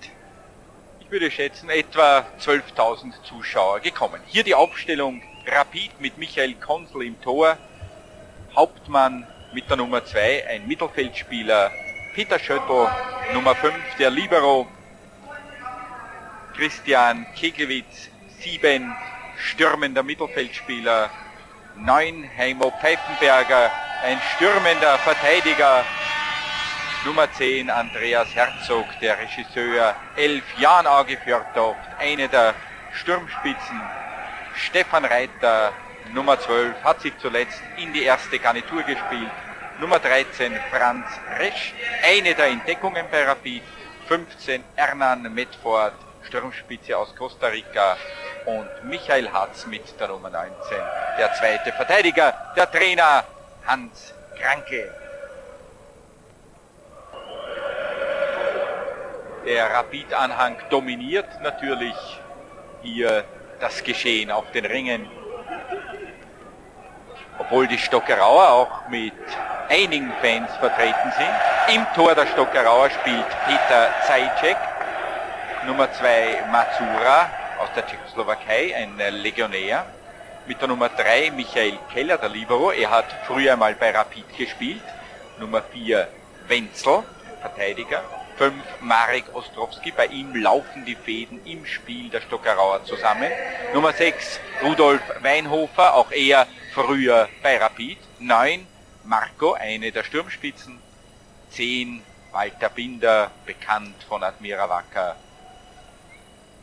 ich würde schätzen, etwa 12.000 Zuschauer gekommen. Hier die Aufstellung Rapid mit Michael Konsel im Tor, Hauptmann mit der Nummer 2, ein Mittelfeldspieler, Peter Schöttl, Nummer 5, der Libero, Christian Keglewitz, sieben stürmender Mittelfeldspieler, neun Heimo Pfeifenberger, ein stürmender Verteidiger, Nummer 10 Andreas Herzog, der Regisseur, elf Jan Auge Fjordtoft, eine der Sturmspitzen, Stefan Reiter, Nummer 12, hat sich zuletzt in die erste Garnitur gespielt, Nummer 13 Franz Resch, eine der Entdeckungen bei Rapid, 15 Hernan Medford, Sturmspitze aus Costa Rica. Und Michael Hatz mit der Nummer 19, der zweite Verteidiger, der Trainer Hans Kranke. Der Rapid-Anhang dominiert natürlich hier das Geschehen auf den Ringen. Obwohl die Stockerauer auch mit einigen Fans vertreten sind. Im Tor der Stockerauer spielt Peter Zajcek, Nummer 2 Matsura aus der Tschechoslowakei, ein Legionär. Mit der Nummer 3 Michael Keller, der Libero. Er hat früher mal bei Rapid gespielt. Nummer 4 Wenzel, Verteidiger. 5 Marek Ostrowski, bei ihm laufen die Fäden im Spiel der Stockerauer zusammen. Nummer 6 Rudolf Weinhofer, auch er früher bei Rapid. 9 Marco, eine der Sturmspitzen. 10 Walter Binder, bekannt von Admira Wacker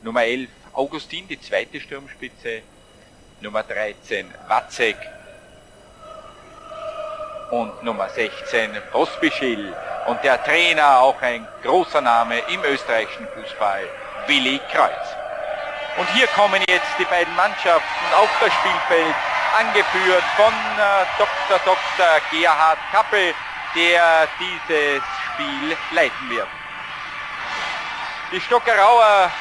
Nummer 11 Augustin, die zweite Sturmspitze. Nummer 13 Watzek. Und Nummer 16 Pospischil. Und der Trainer, auch ein großer Name im österreichischen Fußball, Willi Kreuz. Und hier kommen jetzt die beiden Mannschaften auf das Spielfeld, angeführt von äh, Dr. Dr. Gerhard Kappel, der dieses Spiel leiten wird. Die Stockerauer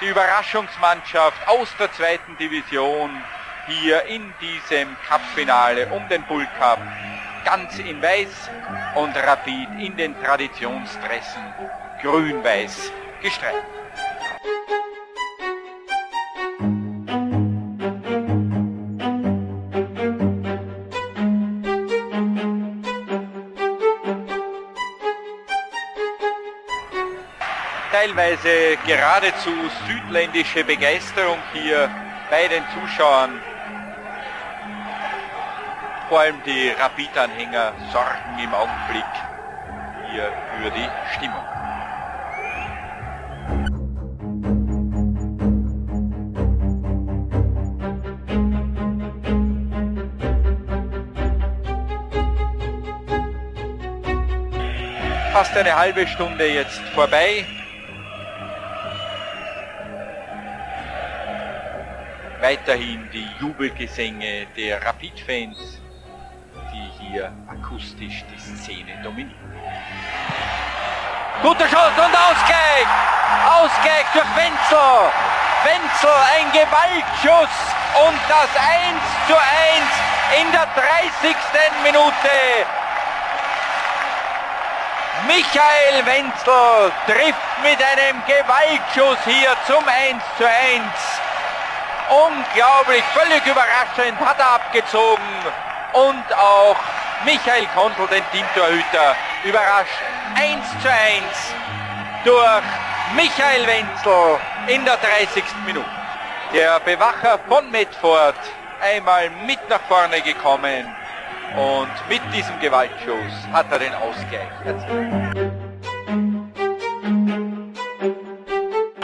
die Überraschungsmannschaft aus der zweiten Division hier in diesem Cup-Finale um den Bull Cup ganz in weiß und Rapid in den Traditionsdressen grün-weiß gestreift. teilweise geradezu südländische Begeisterung hier bei den Zuschauern. Vor allem die Rapid-Anhänger sorgen im Augenblick hier für die Stimmung. Fast eine halbe Stunde jetzt vorbei. Weiterhin die Jubelgesänge der Rapid-Fans hier akustisch die Szene dominieren. Guter Schuss und Ausgleich! Ausgleich durch Wenzel! Wenzel, ein Gewaltschuss und das 1 zu 1 in der 30. Minute. Michael Wenzel trifft mit einem Gewaltschuss hier zum 1 zu 1. Unglaublich, völlig überraschend hat er abgezogen und auch Michael Kontl, den Teamtorhüter, überrascht 1 zu 1 durch Michael Wenzel in der 30. Minute. Der Bewacher von Medford einmal mit nach vorne gekommen und mit diesem Gewaltschuss hat er den Ausgleich erzielt.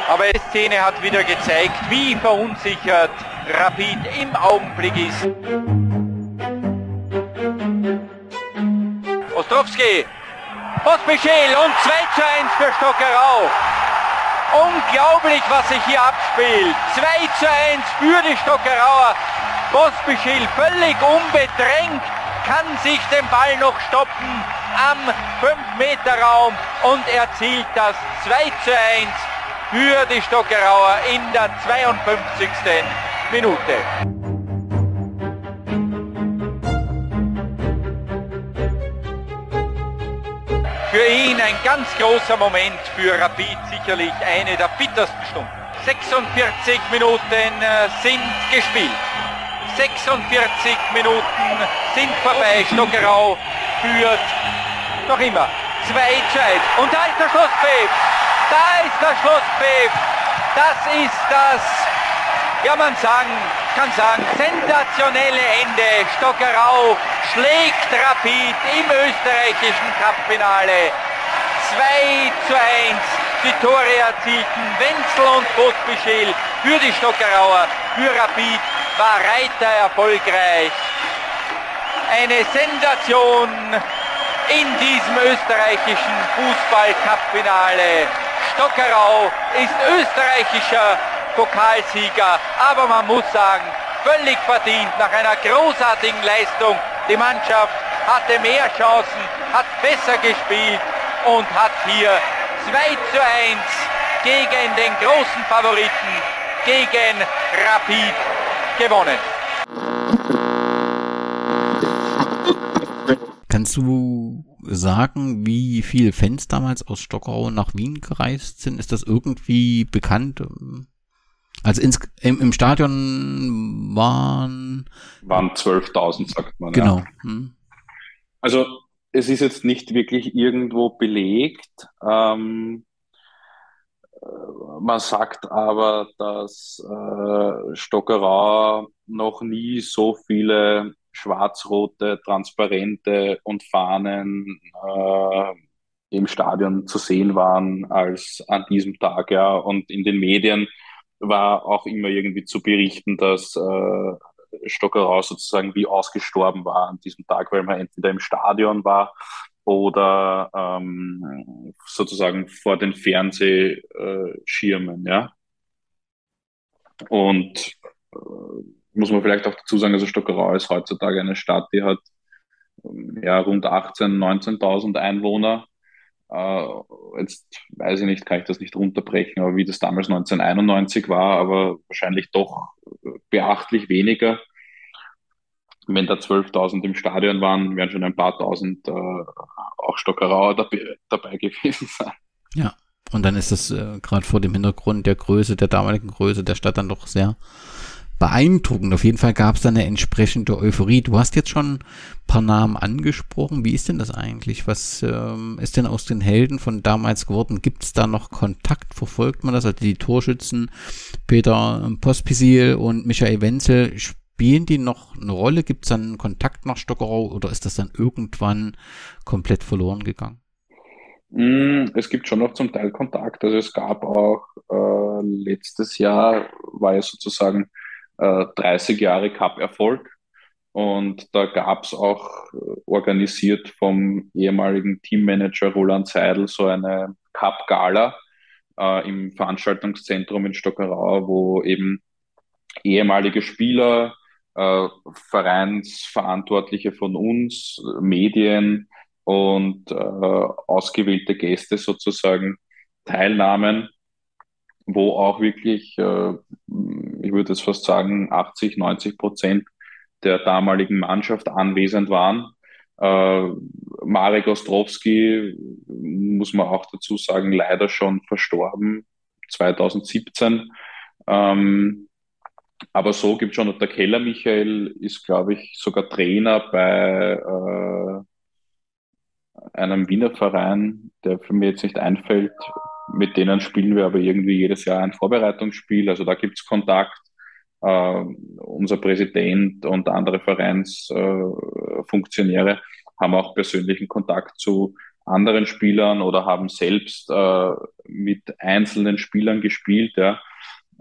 Aber die Szene hat wieder gezeigt, wie verunsichert Rapid im Augenblick ist. Ostrowski, Pospischel und 2 zu 1 für Stockerau. Unglaublich, was sich hier abspielt. 2 zu 1 für die Stockerauer. Pospischil völlig unbedrängt, kann sich den Ball noch stoppen am 5-Meter-Raum und erzielt das 2 zu 1 für die Stockerauer in der 52. Minute. Für ihn ein ganz großer Moment, für Rapid sicherlich eine der bittersten Stunden. 46 Minuten äh, sind gespielt. 46 Minuten sind vorbei. Stockerau führt noch immer 2 zu 1. Und da ist der Schlusspfiff. Da ist der Schlusspfiff. Das ist das, ja man sagen, kann sagen, sensationelle Ende. Stockerau schlägt Rapid im österreichischen Cupfinale. 2 zu 1. Die Tore erzielten Wenzel und Pospischel für die Stockerauer. Für Rapid war Reiter erfolgreich. Eine Sensation in diesem österreichischen Fußball-Cup-Finale. Stockerau ist österreichischer Pokalsieger, aber man muss sagen, völlig verdient nach einer großartigen Leistung die Mannschaft hatte mehr Chancen, hat besser gespielt und hat hier 2 zu 1 gegen den großen Favoriten, gegen Rapid gewonnen. Kannst du sagen, wie viele Fans damals aus Stockau nach Wien gereist sind? Ist das irgendwie bekannt? Also ins, im, im Stadion waren. Waren 12.000, sagt man. Genau. Ja. Hm. Also es ist jetzt nicht wirklich irgendwo belegt. Ähm, äh, man sagt aber, dass äh, Stockerau noch nie so viele schwarz-rote, transparente und Fahnen äh, im Stadion zu sehen waren als an diesem Tag. Ja. Und in den Medien war auch immer irgendwie zu berichten, dass äh, Stockerau sozusagen wie ausgestorben war an diesem Tag, weil man entweder im Stadion war oder ähm, sozusagen vor den Fernsehschirmen, ja. Und äh, muss man vielleicht auch dazu sagen, also Stockerau ist heutzutage eine Stadt, die hat ja rund 18.000, 19.000 Einwohner jetzt weiß ich nicht, kann ich das nicht runterbrechen, aber wie das damals 1991 war, aber wahrscheinlich doch beachtlich weniger. Wenn da 12.000 im Stadion waren, wären schon ein paar tausend äh, auch Stockerauer dabei, dabei gewesen sein. Ja, und dann ist das äh, gerade vor dem Hintergrund der Größe, der damaligen Größe der Stadt dann doch sehr beeindruckend. Auf jeden Fall gab es da eine entsprechende Euphorie. Du hast jetzt schon ein paar Namen angesprochen. Wie ist denn das eigentlich? Was ähm, ist denn aus den Helden von damals geworden? Gibt es da noch Kontakt? Verfolgt man das? Also die Torschützen Peter Pospisil und Michael Wenzel, spielen die noch eine Rolle? Gibt es dann Kontakt nach Stockerau oder ist das dann irgendwann komplett verloren gegangen? Mm, es gibt schon noch zum Teil Kontakt. Also es gab auch äh, letztes Jahr war ja sozusagen 30 äh, Jahre Cup-Erfolg. Und da gab es auch äh, organisiert vom ehemaligen Teammanager Roland Seidel so eine Cup-Gala äh, im Veranstaltungszentrum in Stockerau, wo eben ehemalige Spieler, äh, Vereinsverantwortliche von uns, Medien und äh, ausgewählte Gäste sozusagen teilnahmen, wo auch wirklich, äh, ich würde jetzt fast sagen, 80, 90 Prozent der damaligen Mannschaft anwesend waren. Äh, Marek Ostrowski, muss man auch dazu sagen, leider schon verstorben, 2017. Ähm, aber so gibt es schon, der Keller Michael ist, glaube ich, sogar Trainer bei äh, einem Wiener Verein, der für mich jetzt nicht einfällt. Mit denen spielen wir aber irgendwie jedes Jahr ein Vorbereitungsspiel. Also da gibt es Kontakt. Uh, unser Präsident und andere Vereinsfunktionäre uh, haben auch persönlichen Kontakt zu anderen Spielern oder haben selbst uh, mit einzelnen Spielern gespielt. Ja.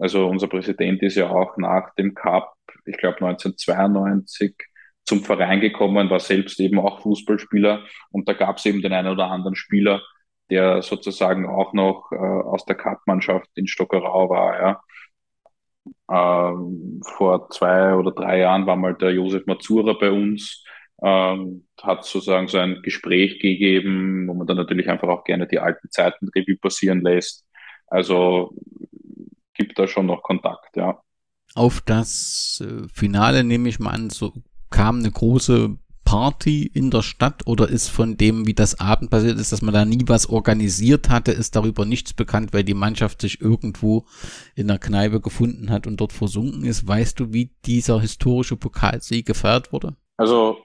Also unser Präsident ist ja auch nach dem Cup, ich glaube 1992, zum Verein gekommen, war selbst eben auch Fußballspieler und da gab es eben den einen oder anderen Spieler, der sozusagen auch noch äh, aus der Cup-Mannschaft in Stockerau war. Ja. Ähm, vor zwei oder drei Jahren war mal der Josef Mazura bei uns, ähm, hat sozusagen so ein Gespräch gegeben, wo man dann natürlich einfach auch gerne die alten Zeiten Revue passieren lässt. Also gibt da schon noch Kontakt, ja. Auf das äh, Finale nehme ich mal an, so kam eine große Party in der Stadt oder ist von dem, wie das Abend passiert ist, dass man da nie was organisiert hatte, ist darüber nichts bekannt, weil die Mannschaft sich irgendwo in der Kneipe gefunden hat und dort versunken ist. Weißt du, wie dieser historische Pokalsieg gefeiert wurde? Also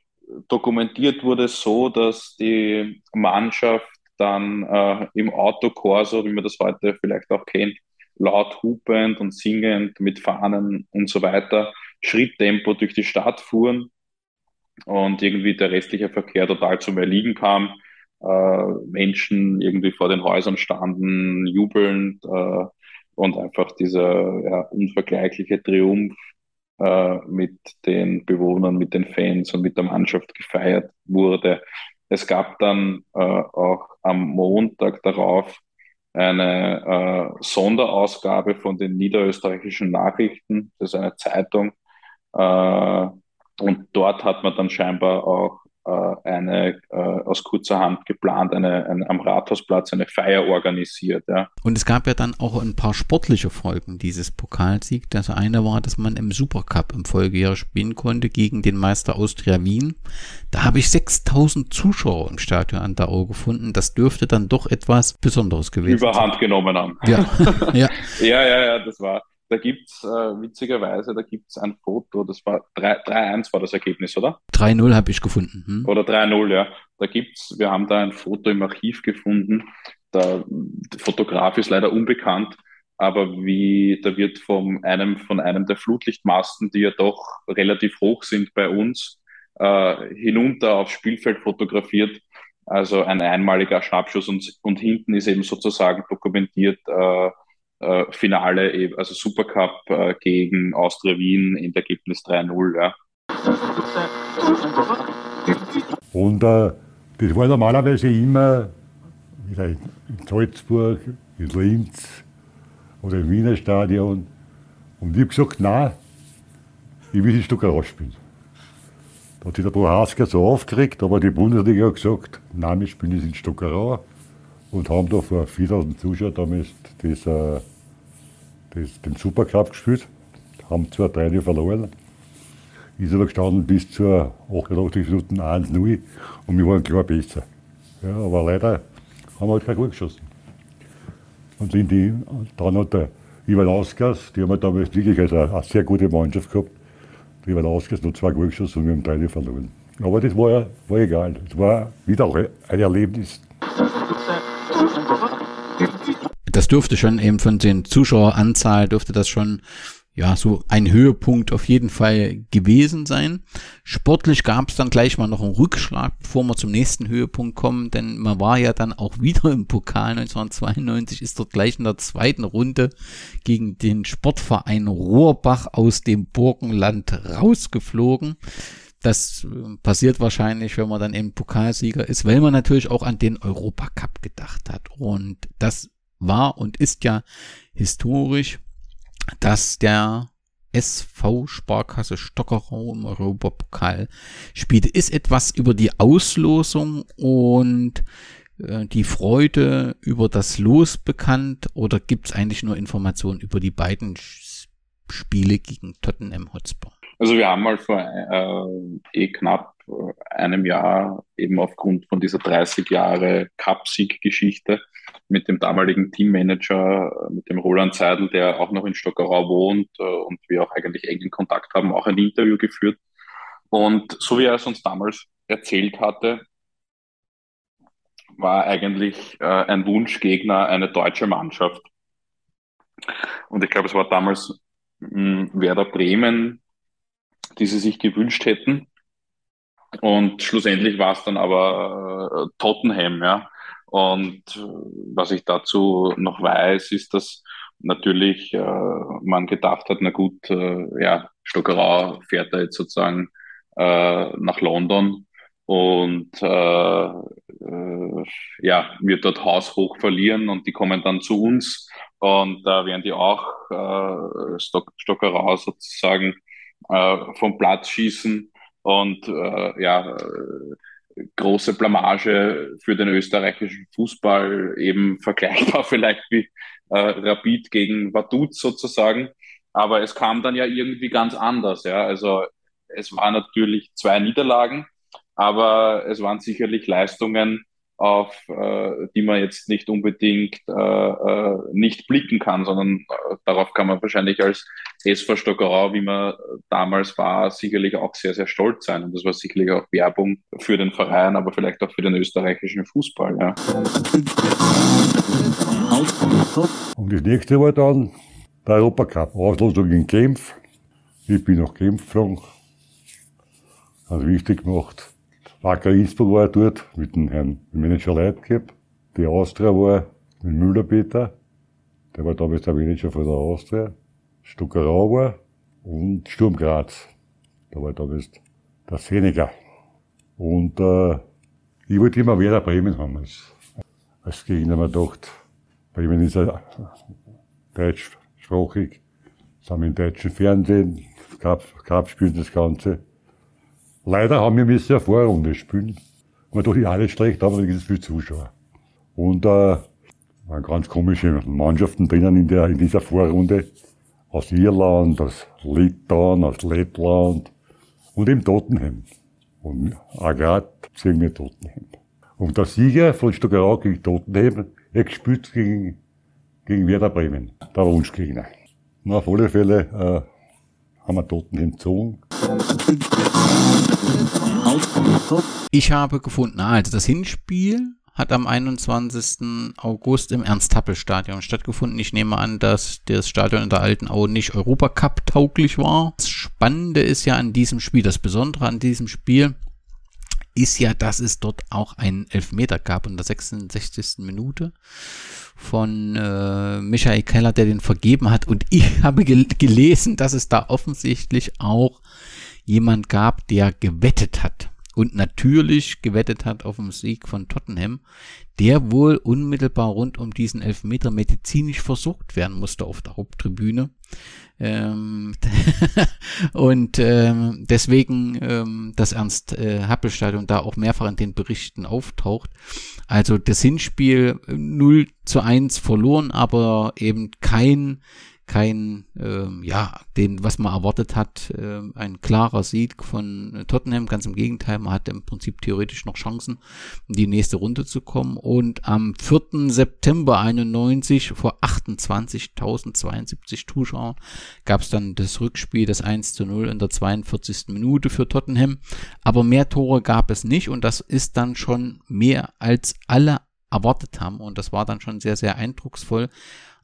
dokumentiert wurde es so, dass die Mannschaft dann äh, im Autokorso, wie man das heute vielleicht auch kennt, laut hupend und singend mit Fahnen und so weiter Schritttempo durch die Stadt fuhren und irgendwie der restliche Verkehr total zum Erliegen kam. Äh, Menschen irgendwie vor den Häusern standen, jubelnd äh, und einfach dieser ja, unvergleichliche Triumph äh, mit den Bewohnern, mit den Fans und mit der Mannschaft gefeiert wurde. Es gab dann äh, auch am Montag darauf eine äh, Sonderausgabe von den niederösterreichischen Nachrichten, das ist eine Zeitung, äh, und dort hat man dann scheinbar auch äh, eine äh, aus kurzer Hand geplant, eine, eine, am Rathausplatz eine Feier organisiert. Ja. Und es gab ja dann auch ein paar sportliche Folgen dieses Pokalsieg. Das eine war, dass man im Supercup im Folgejahr spielen konnte gegen den Meister Austria Wien. Da habe ich 6000 Zuschauer im Stadion an der Auge gefunden. Das dürfte dann doch etwas Besonderes gewesen sein. Überhand genommen haben. Ja. [LAUGHS] ja. ja, ja, ja, das war da gibt's äh, witzigerweise, da gibt's ein Foto, das war 3-1 war das Ergebnis, oder? 3-0 habe ich gefunden. Hm. Oder 3-0, ja. Da gibt's, wir haben da ein Foto im Archiv gefunden. Der Fotograf ist leider unbekannt, aber wie, da wird vom einem, von einem der Flutlichtmasten, die ja doch relativ hoch sind bei uns, äh, hinunter aufs Spielfeld fotografiert. Also ein einmaliger Schnappschuss und, und hinten ist eben sozusagen dokumentiert, äh, äh, Finale, also Supercup äh, gegen Austria Wien, Endergebnis 3-0. Ja. Und äh, das war normalerweise immer in Salzburg, in Linz oder im Wiener Stadion. Und ich habe gesagt, nein, ich will die Stuttgart rausspielen. Da hat sich der Prohaska so aufgeregt, aber die Bundesliga hat gesagt, nein, wir spielen das in Stockerau und haben da vor 4000 Zuschauern damals das, äh, das, den Supercup gespielt. Haben zwar drei verloren, ist aber gestanden bis zur 88 Minuten 1-0 und wir waren klar besser. Ja, aber leider haben wir halt kein Goal geschossen. Und in die, dann hat der Ivan Ausgas, die haben wir damals wirklich also eine, sehr gute Mannschaft gehabt. Der Ivan Ausgas hat zwei Goal geschossen und wir haben drei verloren. Aber das war, war egal. Es war wieder ein Erlebnis. Das dürfte schon eben von den Zuschaueranzahl dürfte das schon ja, so ein Höhepunkt auf jeden Fall gewesen sein. Sportlich gab es dann gleich mal noch einen Rückschlag, bevor wir zum nächsten Höhepunkt kommen, denn man war ja dann auch [LAUGHS] wieder im Pokal 1992, ist dort gleich in der zweiten Runde gegen den Sportverein Rohrbach aus dem Burgenland rausgeflogen. Das äh, passiert wahrscheinlich, wenn man dann eben Pokalsieger ist, weil man natürlich auch an den Europacup gedacht hat. Und das war und ist ja historisch, dass der SV Sparkasse Stockerau im Europapokal spielte. Ist etwas über die Auslosung und äh, die Freude über das Los bekannt oder gibt es eigentlich nur Informationen über die beiden Spiele gegen Tottenham Hotspur? Also wir haben mal vor äh, eh knapp einem Jahr eben aufgrund von dieser 30 Jahre Cup-Sieg-Geschichte mit dem damaligen Teammanager, äh, mit dem Roland Seidel, der auch noch in Stockerau wohnt äh, und wir auch eigentlich engen Kontakt haben, auch ein Interview geführt. Und so wie er es uns damals erzählt hatte, war eigentlich äh, ein Wunschgegner eine deutsche Mannschaft. Und ich glaube, es war damals mh, Werder Bremen, die sie sich gewünscht hätten. Und schlussendlich war es dann aber äh, Tottenham, ja. Und äh, was ich dazu noch weiß, ist, dass natürlich äh, man gedacht hat, na gut, äh, ja, Stockerau fährt da jetzt sozusagen äh, nach London. Und äh, äh, ja, wird dort haushoch verlieren und die kommen dann zu uns. Und da werden die auch äh, Stock, Stockerau sozusagen äh, vom Platz schießen und äh, ja, äh, große Blamage für den österreichischen Fußball, eben [LAUGHS] vergleichbar vielleicht wie äh, Rapid gegen Vaduz sozusagen. Aber es kam dann ja irgendwie ganz anders. Ja? Also es waren natürlich zwei Niederlagen, aber es waren sicherlich Leistungen, auf äh, die man jetzt nicht unbedingt äh, äh, nicht blicken kann, sondern äh, darauf kann man wahrscheinlich als SV Stockerau, wie man damals war, sicherlich auch sehr, sehr stolz sein. Und das war sicherlich auch Werbung für den Verein, aber vielleicht auch für den österreichischen Fußball. Ja. Und das nächste war dann der Europacup. Auslosung in Genf. Ich bin nach Genf geflogen. Also wichtig gemacht. Wacker Innsbruck war dort mit dem Herrn Manager Leitgeb. Die Austria war mit Müller-Peter. Der war damals der Manager von der Austria. Stuckerau war und Sturm Graz. Da war damals der Senegal. Und äh, ich wollte immer Werder Bremen haben als, als Gegner. Man gedacht, Bremen ist ja deutschsprachig, sind im deutschen Fernsehen, Cup, Cup spielen das Ganze. Leider haben wir müssen eine Vorrunde spielen. Man dachte, ja, alles schlecht, aber es viele Zuschauer. Und äh, waren ganz komische Mannschaften drinnen in, der, in dieser Vorrunde. Aus Irland, aus Litauen, aus Lettland und im Tottenham. Und Agat sehen wir Tottenham. Und der Sieger von Stockerau gegen Tottenham, er gespielt gegen, gegen Werder Bremen, der Wunschgegner. Na, auf alle Fälle äh, haben wir Tottenham gezogen. Ich habe gefunden, also das Hinspiel hat am 21. August im Ernst-Happel-Stadion stattgefunden. Ich nehme an, dass das Stadion in der Alten Au nicht Europacup tauglich war. Das Spannende ist ja an diesem Spiel, das Besondere an diesem Spiel ist ja, dass es dort auch einen Elfmeter gab in der 66. Minute von äh, Michael Keller, der den vergeben hat. Und ich [LAUGHS] habe gel gelesen, dass es da offensichtlich auch jemand gab, der gewettet hat und natürlich gewettet hat auf den Sieg von Tottenham, der wohl unmittelbar rund um diesen Elfmeter medizinisch versorgt werden musste auf der Haupttribüne. Ähm, [LAUGHS] und ähm, deswegen ähm, das Ernst-Happel-Stadion äh, da auch mehrfach in den Berichten auftaucht. Also das Hinspiel 0 zu 1 verloren, aber eben kein kein, ähm, ja, den, was man erwartet hat, äh, ein klarer Sieg von Tottenham. Ganz im Gegenteil, man hatte im Prinzip theoretisch noch Chancen, in die nächste Runde zu kommen. Und am 4. September 91 vor 28.072 Zuschauern gab es dann das Rückspiel, das 1 zu 0 in der 42. Minute für Tottenham. Aber mehr Tore gab es nicht und das ist dann schon mehr als alle erwartet haben. Und das war dann schon sehr, sehr eindrucksvoll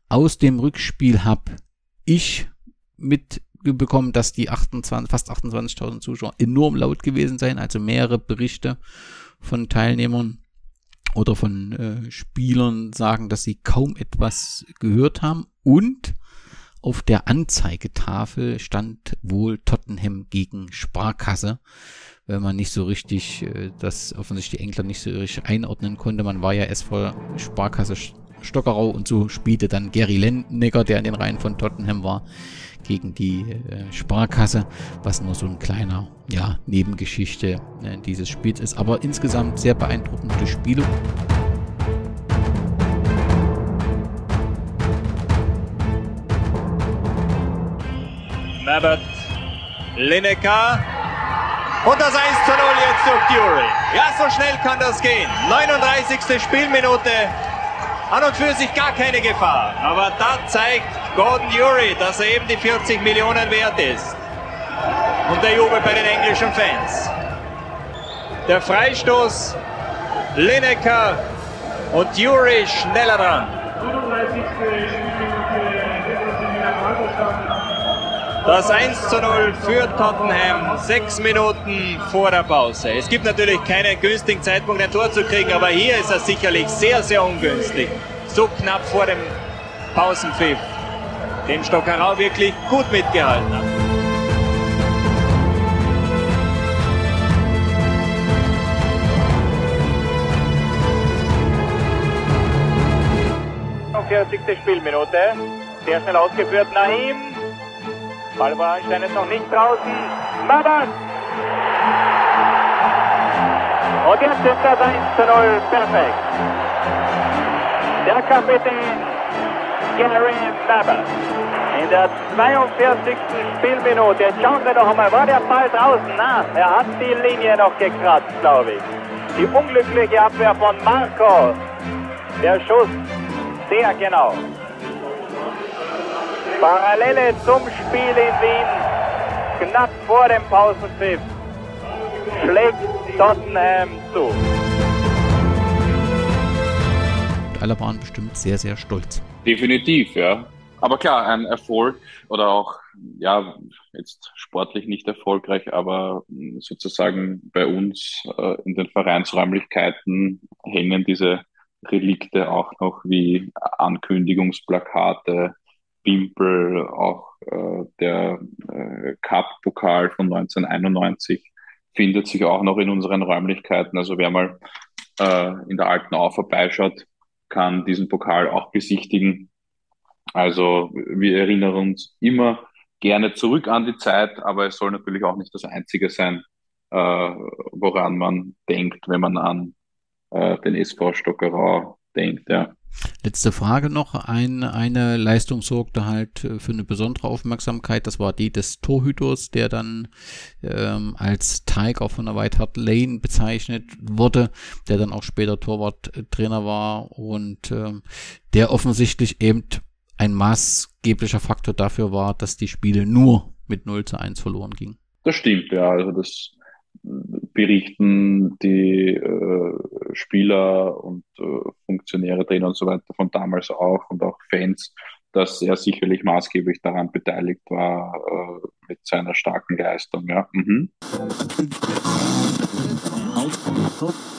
aus dem Rückspiel habe ich mitbekommen, dass die 28, fast 28.000 Zuschauer enorm laut gewesen seien, also mehrere Berichte von Teilnehmern oder von äh, Spielern sagen, dass sie kaum etwas gehört haben und auf der Anzeigetafel stand wohl Tottenham gegen Sparkasse, weil man nicht so richtig, äh, das offensichtlich die England nicht so richtig einordnen konnte. Man war ja erst vor Sparkasse Stockerau und so spielte dann Gary Lineker, der in den Reihen von Tottenham war, gegen die äh, Sparkasse, was nur so ein kleiner ja, Nebengeschichte äh, dieses Spiels ist. Aber insgesamt sehr beeindruckende Spiele. Mabbott, Lineker und das 1 zu 0 jetzt durch Dury. Ja, so schnell kann das gehen. 39. Spielminute an und für sich gar keine Gefahr. Aber da zeigt Gordon Urey, dass er eben die 40 Millionen wert ist. Und der Jubel bei den englischen Fans. Der Freistoß, Lineker und Urey schneller dran. Das 1 zu 0 für Tottenham, sechs Minuten vor der Pause. Es gibt natürlich keinen günstigen Zeitpunkt, ein Tor zu kriegen, aber hier ist er sicherlich sehr, sehr ungünstig. So knapp vor dem Pausenpfiff, dem Stockerau wirklich gut mitgehalten hat. Spielminute. Sehr schnell ausgeführt, Naim. Ball war Einstein ist noch nicht draußen. Mabas! Und jetzt ist das 1 zu 0 perfekt. Der Kapitän Gary Mabas. In der 42. Spielminute. Jetzt schauen wir doch einmal, war der Ball draußen? Na, er hat die Linie noch gekratzt, glaube ich. Die unglückliche Abwehr von Marco. Der Schuss sehr genau. Parallele zum Spiel in Wien, knapp vor dem Pausenpfiff, schlägt Tottenham zu. Alle waren bestimmt sehr, sehr stolz. Definitiv, ja. Aber klar, ein Erfolg oder auch, ja, jetzt sportlich nicht erfolgreich, aber sozusagen bei uns äh, in den Vereinsräumlichkeiten hängen diese Relikte auch noch wie Ankündigungsplakate, Bimpel, auch äh, der äh, Cup-Pokal von 1991 findet sich auch noch in unseren Räumlichkeiten. Also wer mal äh, in der alten Au vorbeischaut, kann diesen Pokal auch besichtigen. Also wir erinnern uns immer gerne zurück an die Zeit, aber es soll natürlich auch nicht das Einzige sein, äh, woran man denkt, wenn man an äh, den SV Stockerau denkt. Ja. Letzte Frage noch. Ein, eine Leistung sorgte halt äh, für eine besondere Aufmerksamkeit. Das war die des Torhüters, der dann ähm, als Tiger von der White Hart Lane bezeichnet wurde, der dann auch später Torwarttrainer war und ähm, der offensichtlich eben ein maßgeblicher Faktor dafür war, dass die Spiele nur mit 0 zu 1 verloren gingen. Das stimmt, ja. Also das berichten die äh, Spieler und äh, Funktionäre, Trainer und so weiter von damals auch und auch Fans, dass er sicherlich maßgeblich daran beteiligt war äh, mit seiner starken Leistung. Ja. Mhm.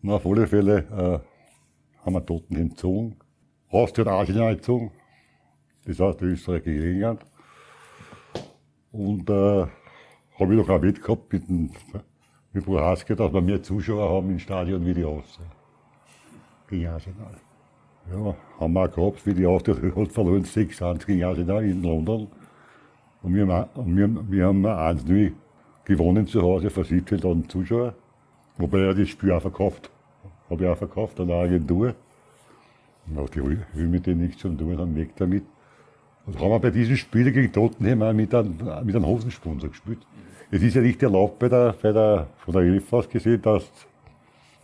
Auf alle Fälle äh, haben wir Toten hat Arsenal entzogen. Das heißt Österreich gegen England. Und äh, habe ich noch ein Wett gehabt mit dem mit Prohaska, dass wir mehr Zuschauer haben im Stadion wie die Austria. Arsenal. Ja, wir auch gehabt, wie die Austria hat verloren 6-1 gegen Arsenal in London. Und wir, haben, wir, wir haben 1-0 gewonnen zu Hause vor 17.000 Zuschauern. Wobei er das Spiel auch verkauft. Habe ich auch verkauft an eine Agentur. Und auch die will mit denen nichts zu tun, dann weg damit. Und haben wir bei diesem Spiel gegen Tottenham auch mit einem, mit einem Hosensponsor gespielt. Es ist ja nicht erlaubt bei der, bei der, von der ELF aus gesehen, dass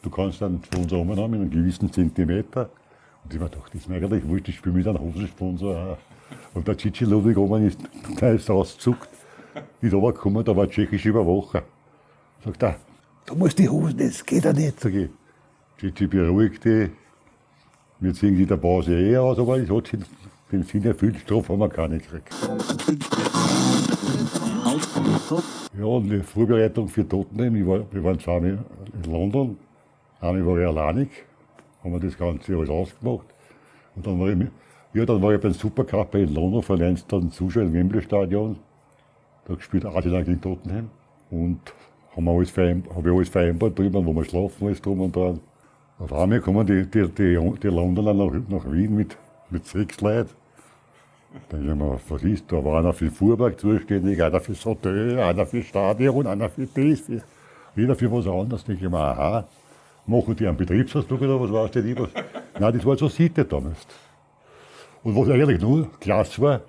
du kannst einen Sponsor haben einem gewissen Zentimeter. Und ich gedacht, das ist mir eigentlich wurscht, ich spiele mit einem Hosensponsor. Und der Cici Ludwig oben ist, der ist rausgezuckt, ist runtergekommen, da war ein tschechischer Überwacher. Sagt er, du musst die Hosen, das geht ja nicht. Sag ich, Cici beruhigt die, wir ziehen die der Pause eh aus, aber es hat den Sinn erfüllt, Strafe haben wir keine gekriegt. Ja, und die Vorbereitung für Tottenham, ich wir waren zweimal in London, einmal war ich alleinig, haben wir das Ganze alles ausgemacht. Und dann war ich Ja, dann war ich beim Supercup in London vor 19.000 Zuschauern im Wembley Stadion. Da gespielt Arsenal gegen Tottenham. Und haben wir alles habe ich alles vereinbart drüber, wo wir schlafen, alles drum und dran. Auf einmal kommen die, die, die, die Londoner nach, nach Wien mit, mit sechs Leuten. Dann denke ich mir, was ist da? War einer für Fuhrberg zuständig, einer fürs Hotel, einer fürs Stadion, einer für das, für, jeder für was anderes. Da denke ich mir, aha, machen die einen Betriebsausflug oder was weiß ich was? Nein, das war so Sitte damals. Und was eigentlich nur klasse war,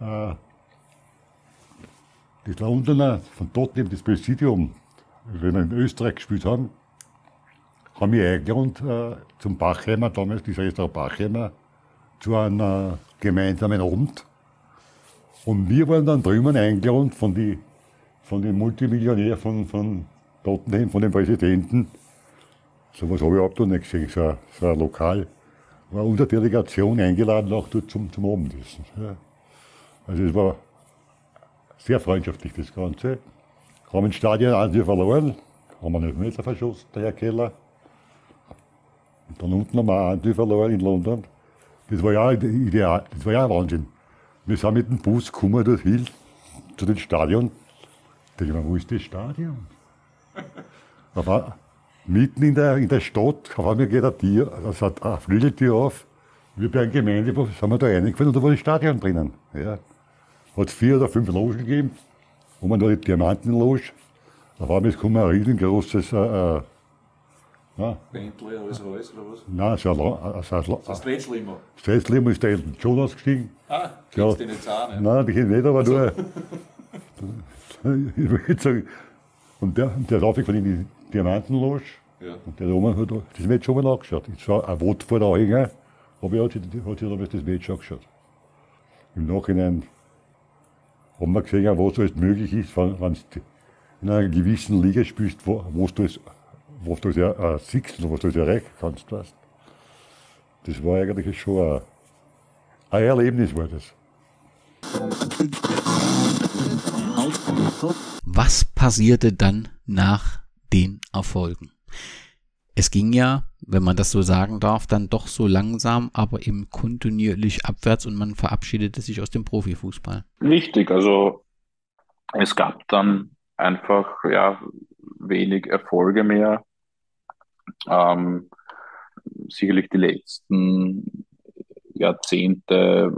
äh, die Londoner von dort neben das Präsidium, wenn wir in Österreich gespielt haben, haben mich eingeladen äh, zum Bachheimer, damals dieser Restaurant Bachheimer, zu einem gemeinsamen Abend. Und wir waren dann drüben eingeladen von von den Multimillionären von, von Tottenham, von den Präsidenten. So was habe ich noch nicht gesehen, so, so ein Lokal. War unsere Delegation eingeladen auch dort zum, zum Abendessen. Ja. Also es war sehr freundschaftlich das Ganze. Haben im Stadion einen verloren, haben einen Meter verschossen, der Herr Keller. Und dann unten haben wir einen verloren in London. Das war ja ideal, das war ja Wahnsinn. Wir sind mit dem Bus gekommen dorthin, zu dem Stadion. Da denke ich mir, wo ist das Stadion? Mitten in der, in der Stadt, auf einmal geht eine Tür, also eine Flügeltür auf. Wir bei einer Gemeinde sind wir da reingefallen und da war das Stadion drinnen. Ja. Hat es vier oder fünf Logen gegeben. Und man da die Diamantenloge. Auf einmal kommt ein riesengroßes äh, äh ja. Bentley, alles Reus oder was? Nein, so ein, so ein, das Stretchlimo. Stretchlimo ist der John ausgestiegen. Ah, kennst ja. du nicht auch, ne? Nein, die kenne ich nicht, aber also. nur. [LAUGHS] ich würde sagen, und der, der ist aufgefahren in die Diamantenloge. Ja. Und der Roman hat das Match schon mal angeschaut. Es war ein Wort vor der Augen, aber er hat sich, hat sich damals das Match angeschaut. Im Nachhinein haben wir gesehen, was alles möglich ist, wenn du in einer gewissen Liga spielst, wo, wo du es was du äh, siehst und was du erreichen kannst. Weißt. Das war eigentlich schon ein, ein Erlebnis, war das. Was passierte dann nach den Erfolgen? Es ging ja, wenn man das so sagen darf, dann doch so langsam, aber eben kontinuierlich abwärts und man verabschiedete sich aus dem Profifußball. Richtig, also es gab dann einfach ja wenig Erfolge mehr. Ähm, sicherlich die letzten Jahrzehnte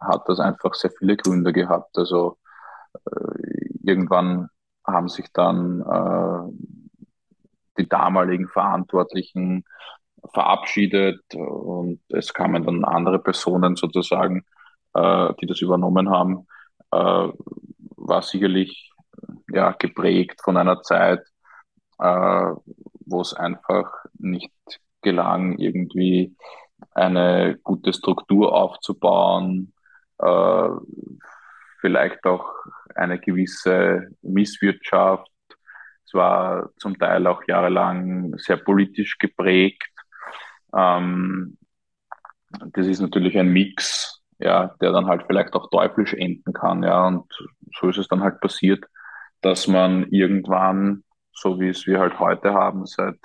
hat das einfach sehr viele Gründe gehabt. Also äh, irgendwann haben sich dann äh, die damaligen Verantwortlichen verabschiedet und es kamen dann andere Personen sozusagen, äh, die das übernommen haben, äh, war sicherlich ja, geprägt von einer Zeit, äh, wo es einfach nicht gelang, irgendwie eine gute Struktur aufzubauen, äh, vielleicht auch eine gewisse Misswirtschaft. Es war zum Teil auch jahrelang sehr politisch geprägt. Ähm, das ist natürlich ein Mix, ja, der dann halt vielleicht auch teuflisch enden kann, ja, und so ist es dann halt passiert, dass man irgendwann so wie es wir halt heute haben, seit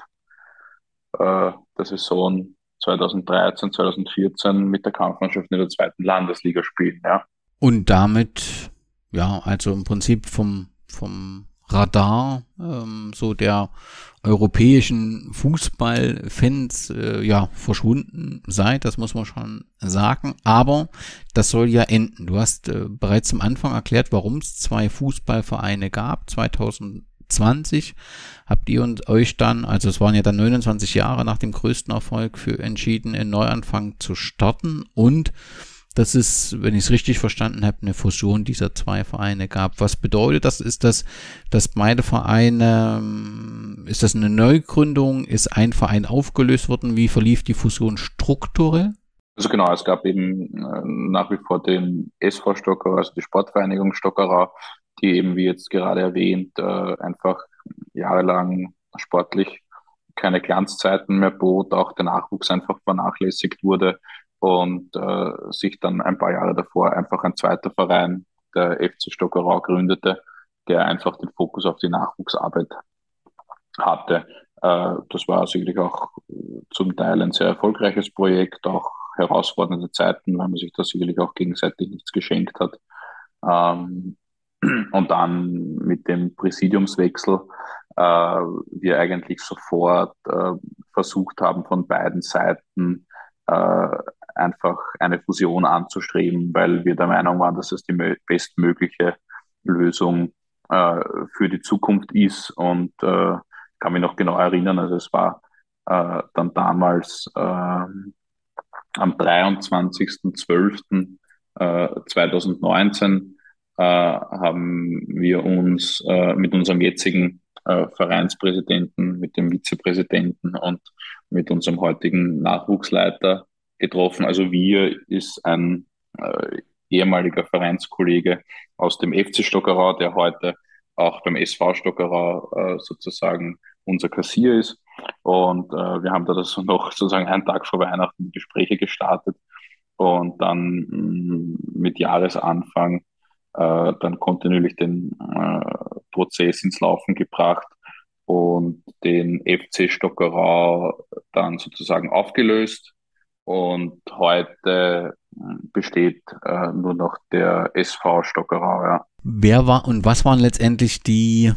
der Saison 2013, 2014 mit der Kampfmannschaft in der zweiten Landesliga spielen. Ja. Und damit, ja, also im Prinzip vom, vom Radar ähm, so der europäischen Fußballfans äh, ja verschwunden seid, das muss man schon sagen. Aber das soll ja enden. Du hast äh, bereits am Anfang erklärt, warum es zwei Fußballvereine gab. 2000 20 habt ihr und euch dann, also es waren ja dann 29 Jahre nach dem größten Erfolg, für entschieden, einen Neuanfang zu starten und das ist, wenn ich es richtig verstanden habe, eine Fusion dieser zwei Vereine gab. Was bedeutet das? Ist das, dass beide Vereine, ähm, ist das eine Neugründung? Ist ein Verein aufgelöst worden? Wie verlief die Fusion strukturell? Also genau, es gab eben äh, nach wie vor den SV Stockerau, also die Sportvereinigung Stockerau, die eben, wie jetzt gerade erwähnt, äh, einfach jahrelang sportlich keine Glanzzeiten mehr bot, auch der Nachwuchs einfach vernachlässigt wurde und äh, sich dann ein paar Jahre davor einfach ein zweiter Verein, der FC Stockerau, gründete, der einfach den Fokus auf die Nachwuchsarbeit hatte. Äh, das war sicherlich auch zum Teil ein sehr erfolgreiches Projekt, auch herausfordernde Zeiten, weil man sich da sicherlich auch gegenseitig nichts geschenkt hat. Ähm, und dann mit dem Präsidiumswechsel äh, wir eigentlich sofort äh, versucht haben, von beiden Seiten äh, einfach eine Fusion anzustreben, weil wir der Meinung waren, dass es die bestmögliche Lösung äh, für die Zukunft ist. Und äh, kann mich noch genau erinnern, also es war äh, dann damals äh, am 23.12.2019 äh, haben wir uns äh, mit unserem jetzigen äh, Vereinspräsidenten, mit dem Vizepräsidenten und mit unserem heutigen Nachwuchsleiter getroffen. Also wir ist ein äh, ehemaliger Vereinskollege aus dem FC Stockerau, der heute auch beim SV Stockerau äh, sozusagen unser Kassier ist. Und äh, wir haben da das [LAUGHS] noch sozusagen einen Tag vor Weihnachten Gespräche gestartet und dann mh, mm, mit Jahresanfang äh, dann kontinuierlich den äh, Prozess ins Laufen gebracht und den FC Stockerau dann sozusagen aufgelöst. Und heute äh, besteht äh, nur noch der SV Stockerau. Ja. Wer war und was waren letztendlich die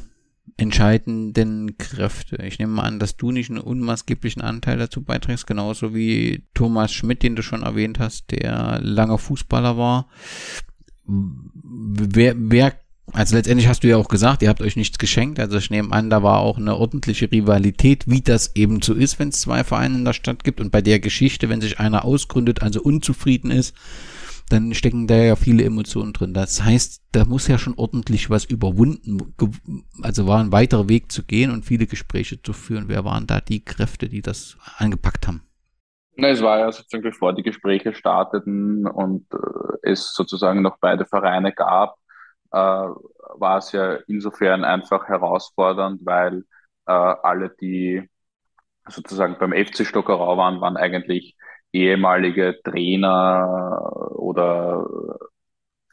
entscheidenden Kräfte? Ich nehme mal an, dass du nicht einen unmaßgeblichen Anteil dazu beiträgst, genauso wie Thomas Schmidt, den du schon erwähnt hast, der langer Fußballer war. Wer, wer also letztendlich hast du ja auch gesagt, ihr habt euch nichts geschenkt. Also ich nehme an, da war auch eine ordentliche Rivalität, wie das eben so ist, wenn es zwei Vereine in der Stadt gibt. Und bei der Geschichte, wenn sich einer ausgründet, also unzufrieden ist, dann stecken da ja viele Emotionen drin. Das heißt, da muss ja schon ordentlich was überwunden, also war ein weiterer Weg zu gehen und viele Gespräche zu führen. Wer waren da die Kräfte, die das angepackt haben? Na, es war ja sozusagen, bevor die Gespräche starteten und äh, es sozusagen noch beide Vereine gab, war es ja insofern einfach herausfordernd, weil äh, alle, die sozusagen beim FC Stockerau waren, waren eigentlich ehemalige Trainer oder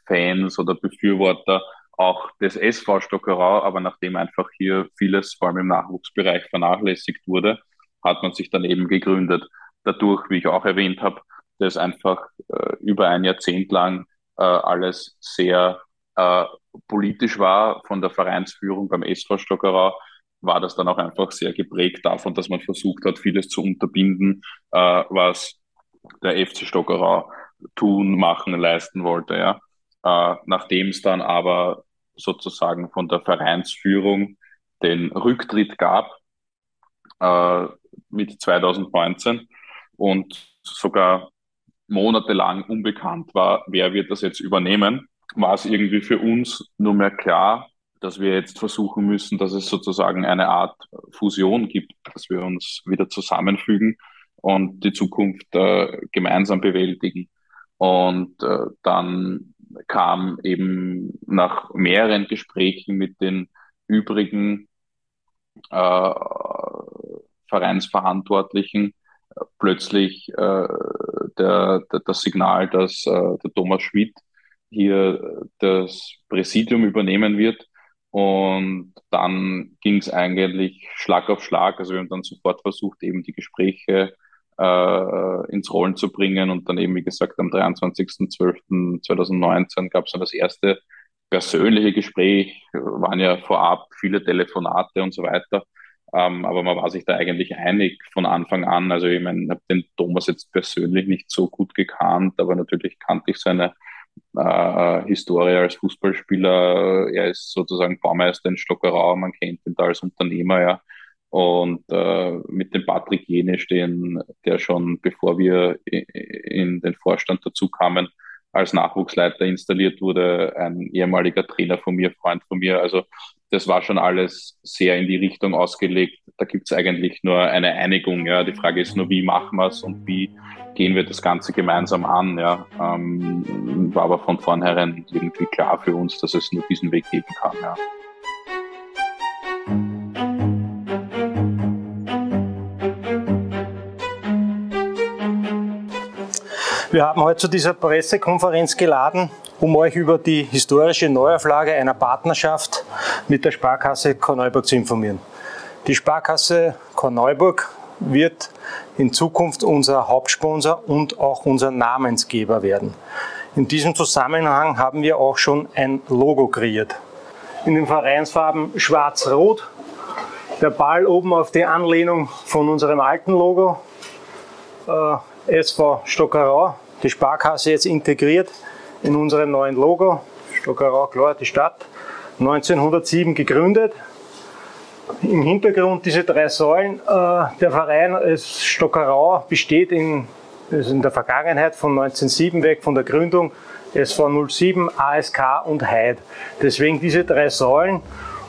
Fans oder Befürworter auch des SV Stockerau, aber nachdem einfach hier vieles, vor allem im Nachwuchsbereich, vernachlässigt wurde, hat man sich dann eben gegründet. Dadurch, wie ich auch erwähnt habe, dass einfach äh, über ein Jahrzehnt lang äh, alles sehr äh, politisch war von der Vereinsführung beim SV Stockerau, war das dann auch einfach sehr geprägt davon, dass man versucht hat, vieles zu unterbinden, äh, was der FC Stockerau tun, machen, leisten wollte. Ja. Äh, Nachdem es dann aber sozusagen von der Vereinsführung den Rücktritt gab äh, mit 2019 und sogar monatelang unbekannt war, wer wird das jetzt übernehmen, war es irgendwie für uns nur mehr klar, dass wir jetzt versuchen müssen, dass es sozusagen eine Art Fusion gibt, dass wir uns wieder zusammenfügen und die Zukunft äh, gemeinsam bewältigen. Und äh, dann kam eben nach mehreren Gesprächen mit den übrigen äh, Vereinsverantwortlichen äh, plötzlich äh, der, der, das Signal, dass äh, der Thomas Schmidt hier das Präsidium übernehmen wird. Und dann ging es eigentlich Schlag auf Schlag. Also wir haben dann sofort versucht, eben die Gespräche äh, ins Rollen zu bringen. Und dann eben, wie gesagt, am 23.12.2019 gab es dann das erste persönliche Gespräch, waren ja vorab viele Telefonate und so weiter. Ähm, aber man war sich da eigentlich einig von Anfang an. Also ich meine, ich habe den Thomas jetzt persönlich nicht so gut gekannt, aber natürlich kannte ich seine äh, Historie als Fußballspieler. Er ist sozusagen Baumeister in Stockerau, man kennt ihn da als Unternehmer, ja. Und äh, mit dem Patrick Jenisch, den, der schon bevor wir in den Vorstand dazu kamen, als Nachwuchsleiter installiert wurde, ein ehemaliger Trainer von mir, Freund von mir. Also das war schon alles sehr in die Richtung ausgelegt. Da gibt es eigentlich nur eine Einigung. Ja. Die Frage ist nur, wie machen wir es und wie gehen wir das Ganze gemeinsam an. Ja. Ähm, war aber von vornherein irgendwie klar für uns, dass es nur diesen Weg geben kann. Ja. Wir haben heute zu dieser Pressekonferenz geladen, um euch über die historische Neuauflage einer Partnerschaft mit der Sparkasse Korneuburg zu informieren. Die Sparkasse Korneuburg wird in Zukunft unser Hauptsponsor und auch unser Namensgeber werden. In diesem Zusammenhang haben wir auch schon ein Logo kreiert. In den Vereinsfarben schwarz-rot, der Ball oben auf die Anlehnung von unserem alten Logo, äh, SV Stockerau, die Sparkasse jetzt integriert in unserem neuen Logo. Stockerau, klar, die Stadt. 1907 gegründet. Im Hintergrund diese drei Säulen. Äh, der Verein Stockerau besteht in, also in der Vergangenheit von 1907 weg, von der Gründung SV 07, ASK und Heid. Deswegen diese drei Säulen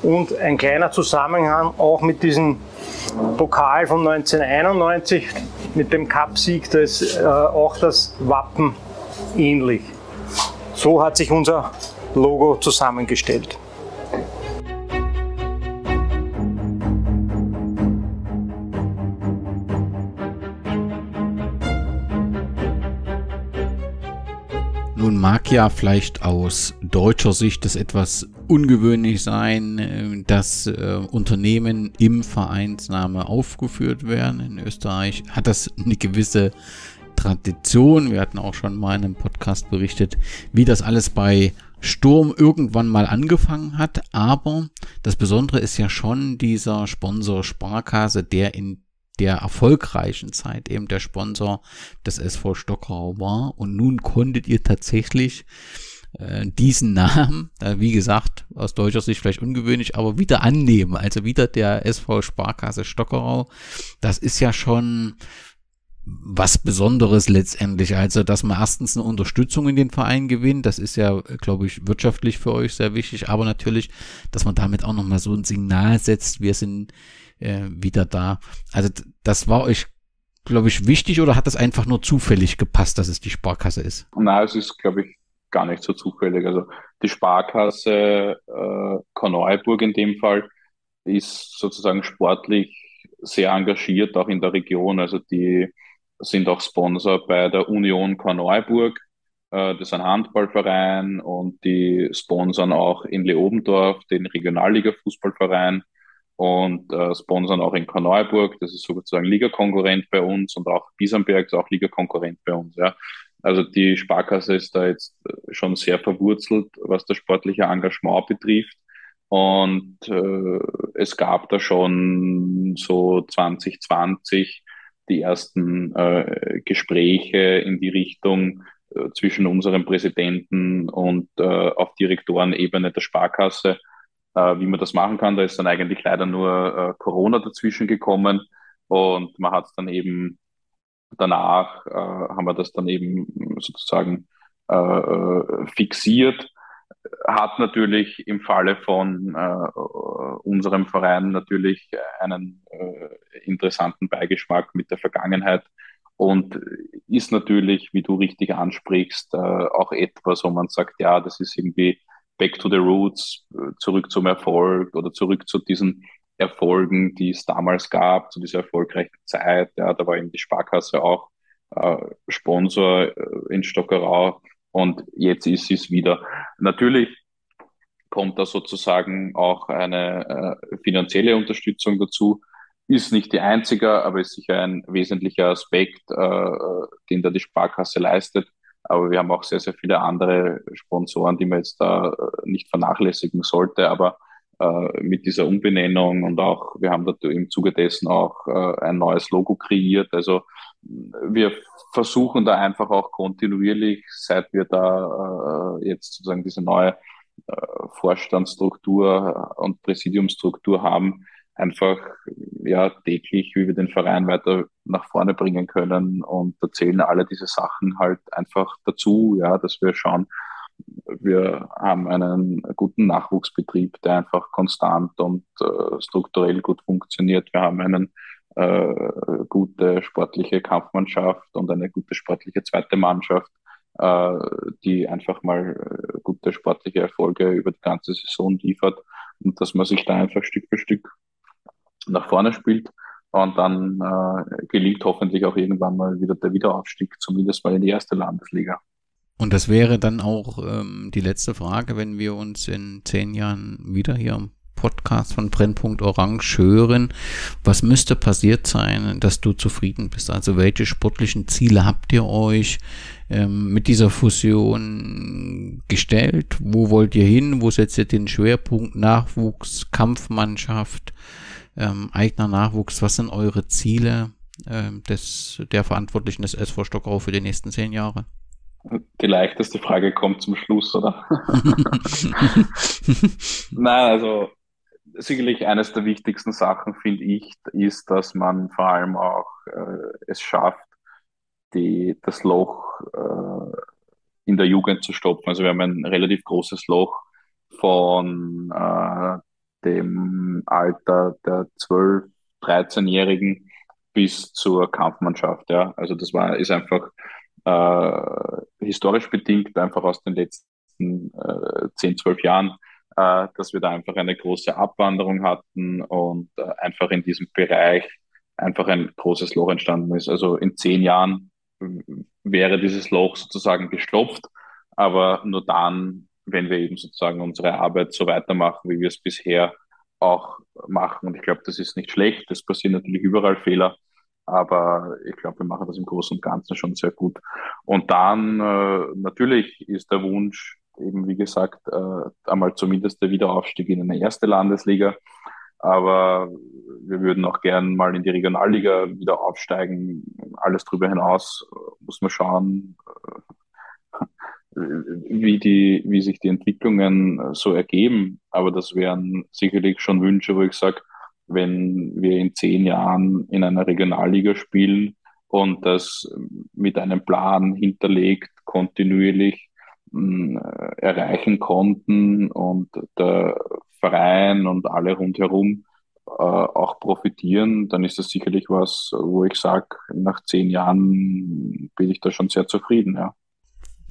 und ein kleiner Zusammenhang auch mit diesem Pokal von 1991, mit dem Cupsieg, da ist äh, auch das Wappen ähnlich. So hat sich unser Logo zusammengestellt. Ja vielleicht aus deutscher Sicht das etwas ungewöhnlich sein, äh, dass äh, Unternehmen im Vereinsname aufgeführt werden. In Österreich hat das eine gewisse Tradition. Wir hatten auch schon mal in einem Podcast berichtet, wie das alles bei Sturm irgendwann mal angefangen hat. Aber das Besondere ist ja schon dieser Sponsor Sparkasse, der in der erfolgreichen Zeit eben der Sponsor des SV Stockerau war. Und nun konntet ihr tatsächlich äh, diesen Namen, [LAUGHS] wie gesagt, aus deutscher Sicht vielleicht ungewöhnlich, aber wieder annehmen. Also wieder der SV Sparkasse Stockerau. Das ist ja schon was Besonderes letztendlich. Also, dass man erstens eine Unterstützung in den Verein gewinnt, das ist ja, glaube ich, wirtschaftlich für euch sehr wichtig, aber natürlich, dass man damit auch nochmal so ein Signal setzt, wir sind äh, wieder da. Also das war euch, glaube ich, wichtig oder hat das einfach nur zufällig gepasst, dass es die Sparkasse ist? Nein, es ist, glaube ich, gar nicht so zufällig. Also die Sparkasse äh, Korneuburg in dem Fall ist sozusagen sportlich sehr engagiert, auch in der Region. Also die sind auch Sponsor bei der Union Korneuburg. Äh, das ist ein Handballverein und die sponsern auch in Leobendorf den Regionalliga-Fußballverein und äh, sponsern auch in Korneuburg, das ist sozusagen Ligakonkurrent bei uns und auch Biesenberg ist auch Ligakonkurrent bei uns. Ja. Also die Sparkasse ist da jetzt äh, schon sehr verwurzelt, was das sportliche Engagement betrifft. Und äh, es gab da schon so 2020 die ersten äh, Gespräche in die Richtung äh, zwischen unserem Präsidenten und äh, auf Direktorenebene der Sparkasse, äh, wie man das machen kann. Da ist dann eigentlich leider nur äh, Corona dazwischen gekommen und man hat es dann eben danach, äh, haben wir das dann eben sozusagen äh, äh, fixiert. Hat natürlich im Falle von äh, unserem Verein natürlich einen interessanten Beigeschmack mit der Vergangenheit und ist natürlich, wie du richtig ansprichst, auch etwas, wo man sagt, ja, das ist irgendwie back to the roots, äh, zurück zum Erfolg oder zurück zu diesen Erfolgen, die es damals gab, zu dieser erfolgreichen Zeit. Ja, da war eben die Sparkasse auch äh, Sponsor äh, in Stockerau und jetzt ist es wieder. Natürlich kommt da sozusagen auch eine äh, finanzielle Unterstützung dazu. Ist nicht die einzige, aber ist sicher ein wesentlicher Aspekt, äh, den da die Sparkasse leistet. Aber wir haben auch sehr, sehr viele andere Sponsoren, die man jetzt da äh, nicht vernachlässigen sollte. Aber äh, mit dieser Umbenennung und auch, wir haben im Zuge dessen auch äh, ein neues Logo kreiert. Also wir versuchen da einfach auch kontinuierlich, seit wir da äh, jetzt sozusagen diese neue äh, Vorstandsstruktur und Präsidiumsstruktur haben, einfach ja täglich, wie wir den Verein weiter nach vorne bringen können. Und da zählen alle diese Sachen halt einfach dazu, ja, dass wir schauen, wir haben einen guten Nachwuchsbetrieb, der einfach konstant und äh, strukturell gut funktioniert. Wir haben eine äh, gute sportliche Kampfmannschaft und eine gute sportliche zweite Mannschaft, äh, die einfach mal äh, gute sportliche Erfolge über die ganze Saison liefert und dass man sich da einfach Stück für Stück nach vorne spielt. Und dann äh, gelingt hoffentlich auch irgendwann mal wieder der Wiederaufstieg, zumindest mal in die erste Landesliga. Und das wäre dann auch ähm, die letzte Frage, wenn wir uns in zehn Jahren wieder hier am Podcast von Brennpunkt Orange hören. Was müsste passiert sein, dass du zufrieden bist? Also welche sportlichen Ziele habt ihr euch ähm, mit dieser Fusion gestellt? Wo wollt ihr hin? Wo setzt ihr den Schwerpunkt? Nachwuchs, Kampfmannschaft, ähm, eigener Nachwuchs? Was sind eure Ziele ähm, des, der Verantwortlichen des SV Stockerau für die nächsten zehn Jahre? Die leichteste Frage kommt zum Schluss, oder? [LAUGHS] Nein, also sicherlich eines der wichtigsten Sachen, finde ich, ist, dass man vor allem auch äh, es schafft, die, das Loch äh, in der Jugend zu stoppen. Also wir haben ein relativ großes Loch von äh, dem Alter der 12-, 13-Jährigen bis zur Kampfmannschaft. Ja. Also das war, ist einfach äh, historisch bedingt, einfach aus den letzten äh, 10, 12 Jahren äh, dass wir da einfach eine große Abwanderung hatten und äh, einfach in diesem Bereich einfach ein großes Loch entstanden ist. Also in zehn Jahren wäre dieses Loch sozusagen gestopft, aber nur dann, wenn wir eben sozusagen unsere Arbeit so weitermachen, wie wir es bisher auch machen. Und ich glaube, das ist nicht schlecht. Es passieren natürlich überall Fehler, aber ich glaube, wir machen das im Großen und Ganzen schon sehr gut. Und dann äh, natürlich ist der Wunsch, eben wie gesagt, äh, einmal zumindest der Wiederaufstieg in eine erste Landesliga. Aber wir würden auch gern mal in die Regionalliga wieder aufsteigen. Alles darüber hinaus äh, muss man schauen, äh, wie, die, wie sich die Entwicklungen so ergeben. Aber das wären sicherlich schon Wünsche, wo ich sage, wenn wir in zehn Jahren in einer Regionalliga spielen und das mit einem Plan hinterlegt, kontinuierlich äh, erreichen konnten und der Verein und alle rundherum äh, auch profitieren, dann ist das sicherlich was, wo ich sage, nach zehn Jahren bin ich da schon sehr zufrieden, ja.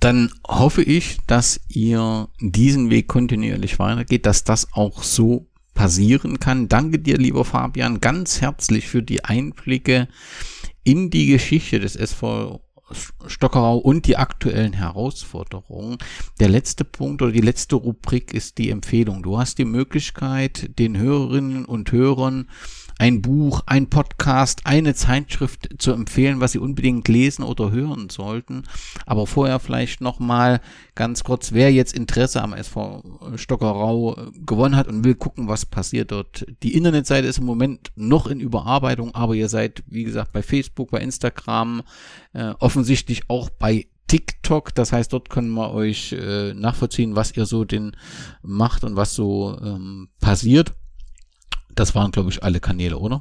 Dann hoffe ich, dass ihr diesen Weg kontinuierlich weitergeht, dass das auch so passieren kann. Danke dir, lieber Fabian, ganz herzlich für die Einblicke in die Geschichte des SV Stockerau und die aktuellen Herausforderungen. Der letzte Punkt oder die letzte Rubrik ist die Empfehlung. Du hast die Möglichkeit, den Hörerinnen und Hörern ein Buch, ein Podcast, eine Zeitschrift zu empfehlen, was Sie unbedingt lesen oder hören sollten. Aber vorher vielleicht nochmal ganz kurz, wer jetzt Interesse am SV Stockerau gewonnen hat und will gucken, was passiert dort. Die Internetseite ist im Moment noch in Überarbeitung, aber ihr seid, wie gesagt, bei Facebook, bei Instagram, äh, offensichtlich auch bei TikTok. Das heißt, dort können wir euch äh, nachvollziehen, was ihr so denn macht und was so ähm, passiert. Das waren, glaube ich, alle Kanäle, oder?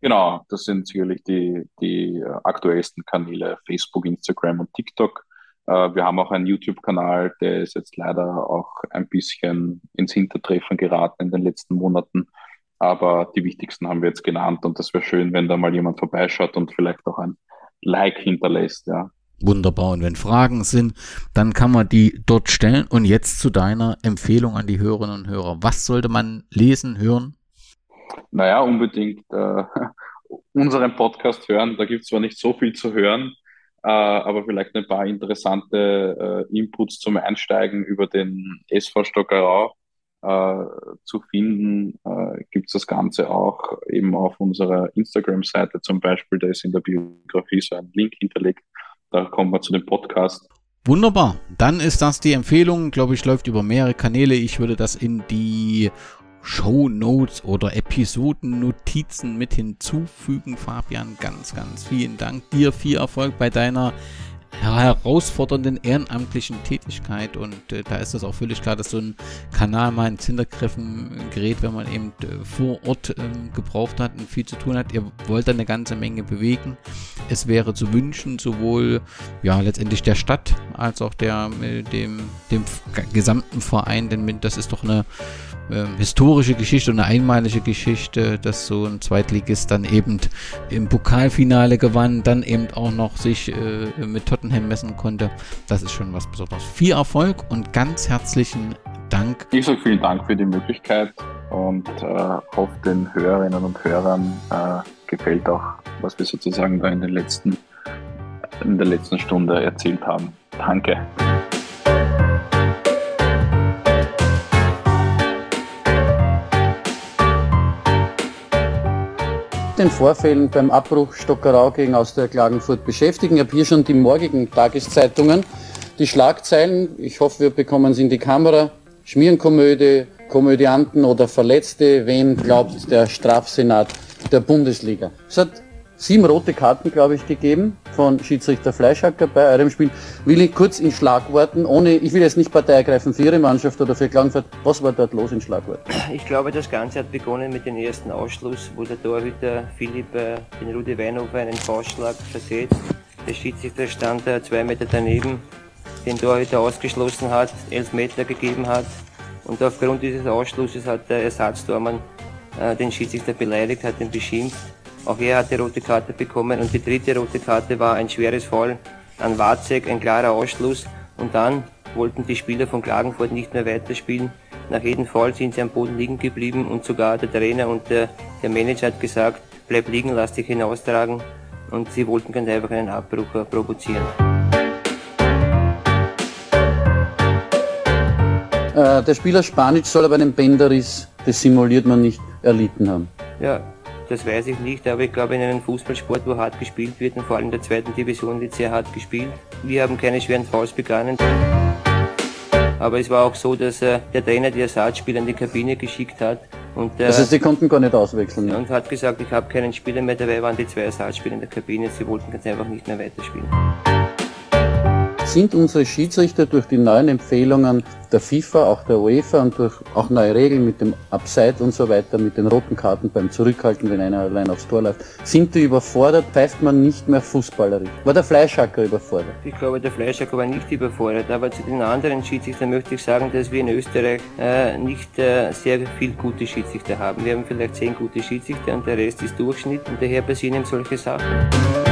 Genau, das sind sicherlich die, die äh, aktuellsten Kanäle, Facebook, Instagram und TikTok. Äh, wir haben auch einen YouTube-Kanal, der ist jetzt leider auch ein bisschen ins Hintertreffen geraten in den letzten Monaten. Aber die wichtigsten haben wir jetzt genannt und das wäre schön, wenn da mal jemand vorbeischaut und vielleicht auch ein Like hinterlässt, ja. Wunderbar. Und wenn Fragen sind, dann kann man die dort stellen. Und jetzt zu deiner Empfehlung an die Hörerinnen und Hörer. Was sollte man lesen, hören? Naja, unbedingt äh, [LAUGHS] unseren Podcast hören. Da gibt es zwar nicht so viel zu hören, äh, aber vielleicht ein paar interessante äh, Inputs zum Einsteigen über den SV Stockerau äh, zu finden. Äh, gibt es das Ganze auch eben auf unserer Instagram-Seite zum Beispiel. Da ist in der Biografie so ein Link hinterlegt. Da kommen wir zu dem Podcast. Wunderbar. Dann ist das die Empfehlung. Glaube ich, läuft über mehrere Kanäle. Ich würde das in die Show Notes oder Episodennotizen mit hinzufügen. Fabian, ganz, ganz vielen Dank. Dir viel Erfolg bei deiner herausfordernden ehrenamtlichen Tätigkeit und äh, da ist es auch völlig klar, dass so ein Kanal mal ins Hintergriffen gerät, wenn man eben äh, vor Ort äh, gebraucht hat und viel zu tun hat. Ihr wollt da eine ganze Menge bewegen. Es wäre zu wünschen, sowohl ja letztendlich der Stadt als auch der äh, dem, dem gesamten Verein, denn das ist doch eine ähm, historische Geschichte und eine einmalige Geschichte, dass so ein Zweitligist dann eben im Pokalfinale gewann, dann eben auch noch sich äh, mit Tottenham messen konnte. Das ist schon was Besonderes. Viel Erfolg und ganz herzlichen Dank. Ich sage vielen Dank für die Möglichkeit und äh, hoffe, den Hörerinnen und Hörern äh, gefällt auch, was wir sozusagen da in, den letzten, in der letzten Stunde erzählt haben. Danke. Den Vorfällen beim Abbruch Stockerau gegen Austria Klagenfurt beschäftigen. Ich habe hier schon die morgigen Tageszeitungen, die Schlagzeilen. Ich hoffe, wir bekommen sie in die Kamera. Schmierenkomödie, Komödianten oder Verletzte. Wem glaubt der Strafsenat der Bundesliga? Es hat sieben rote Karten, glaube ich, gegeben von Schiedsrichter Fleischhacker bei eurem Spiel. Will ich kurz in Schlagworten, ohne, ich will jetzt nicht Partei ergreifen für Ihre Mannschaft oder für Klagenfurt, was war dort los in Schlagworten? Ich glaube, das Ganze hat begonnen mit dem ersten Ausschluss, wo der Torhüter Philipp äh, den Rudi Weinhofer einen Faustschlag versetzt. Der Schiedsrichter stand da zwei Meter daneben, den Torhüter ausgeschlossen hat, elf Meter gegeben hat und aufgrund dieses Ausschlusses hat der Ersatztormann äh, den Schiedsrichter beleidigt, hat ihn beschimpft auch er hat die rote Karte bekommen und die dritte rote Karte war ein schweres Foul an Warzek, ein klarer Ausschluss und dann wollten die Spieler von Klagenfurt nicht mehr weiterspielen. Nach jedem Fall sind sie am Boden liegen geblieben und sogar der Trainer und der, der Manager hat gesagt, bleib liegen, lass dich hinaustragen und sie wollten ganz einfach einen Abbruch provozieren. Äh, der Spieler Spanisch soll aber einen Bänderriss, das simuliert man nicht, erlitten haben. Ja, das weiß ich nicht, aber ich glaube in einem Fußballsport, wo hart gespielt wird und vor allem in der zweiten Division wird sehr hart gespielt. Wir haben keine schweren Fouls begangen. Aber es war auch so, dass äh, der Trainer die Ersatzspieler in die Kabine geschickt hat. Und, äh, heißt, sie konnten gar nicht auswechseln. Und hat gesagt, ich habe keinen Spieler mehr dabei, waren die zwei Ersatzspieler in der Kabine. Sie wollten ganz einfach nicht mehr weiterspielen. Sind unsere Schiedsrichter durch die neuen Empfehlungen der FIFA, auch der UEFA und durch auch neue Regeln mit dem Upside und so weiter, mit den roten Karten beim Zurückhalten, wenn einer allein aufs Tor läuft, sind die überfordert, pfeift man nicht mehr fußballerisch. War der Fleischhacker überfordert? Ich glaube, der Fleischhacker war nicht überfordert, aber zu den anderen Schiedsrichtern möchte ich sagen, dass wir in Österreich äh, nicht äh, sehr viel gute Schiedsrichter haben. Wir haben vielleicht zehn gute Schiedsrichter und der Rest ist Durchschnitt und daher passieren eben solche Sachen.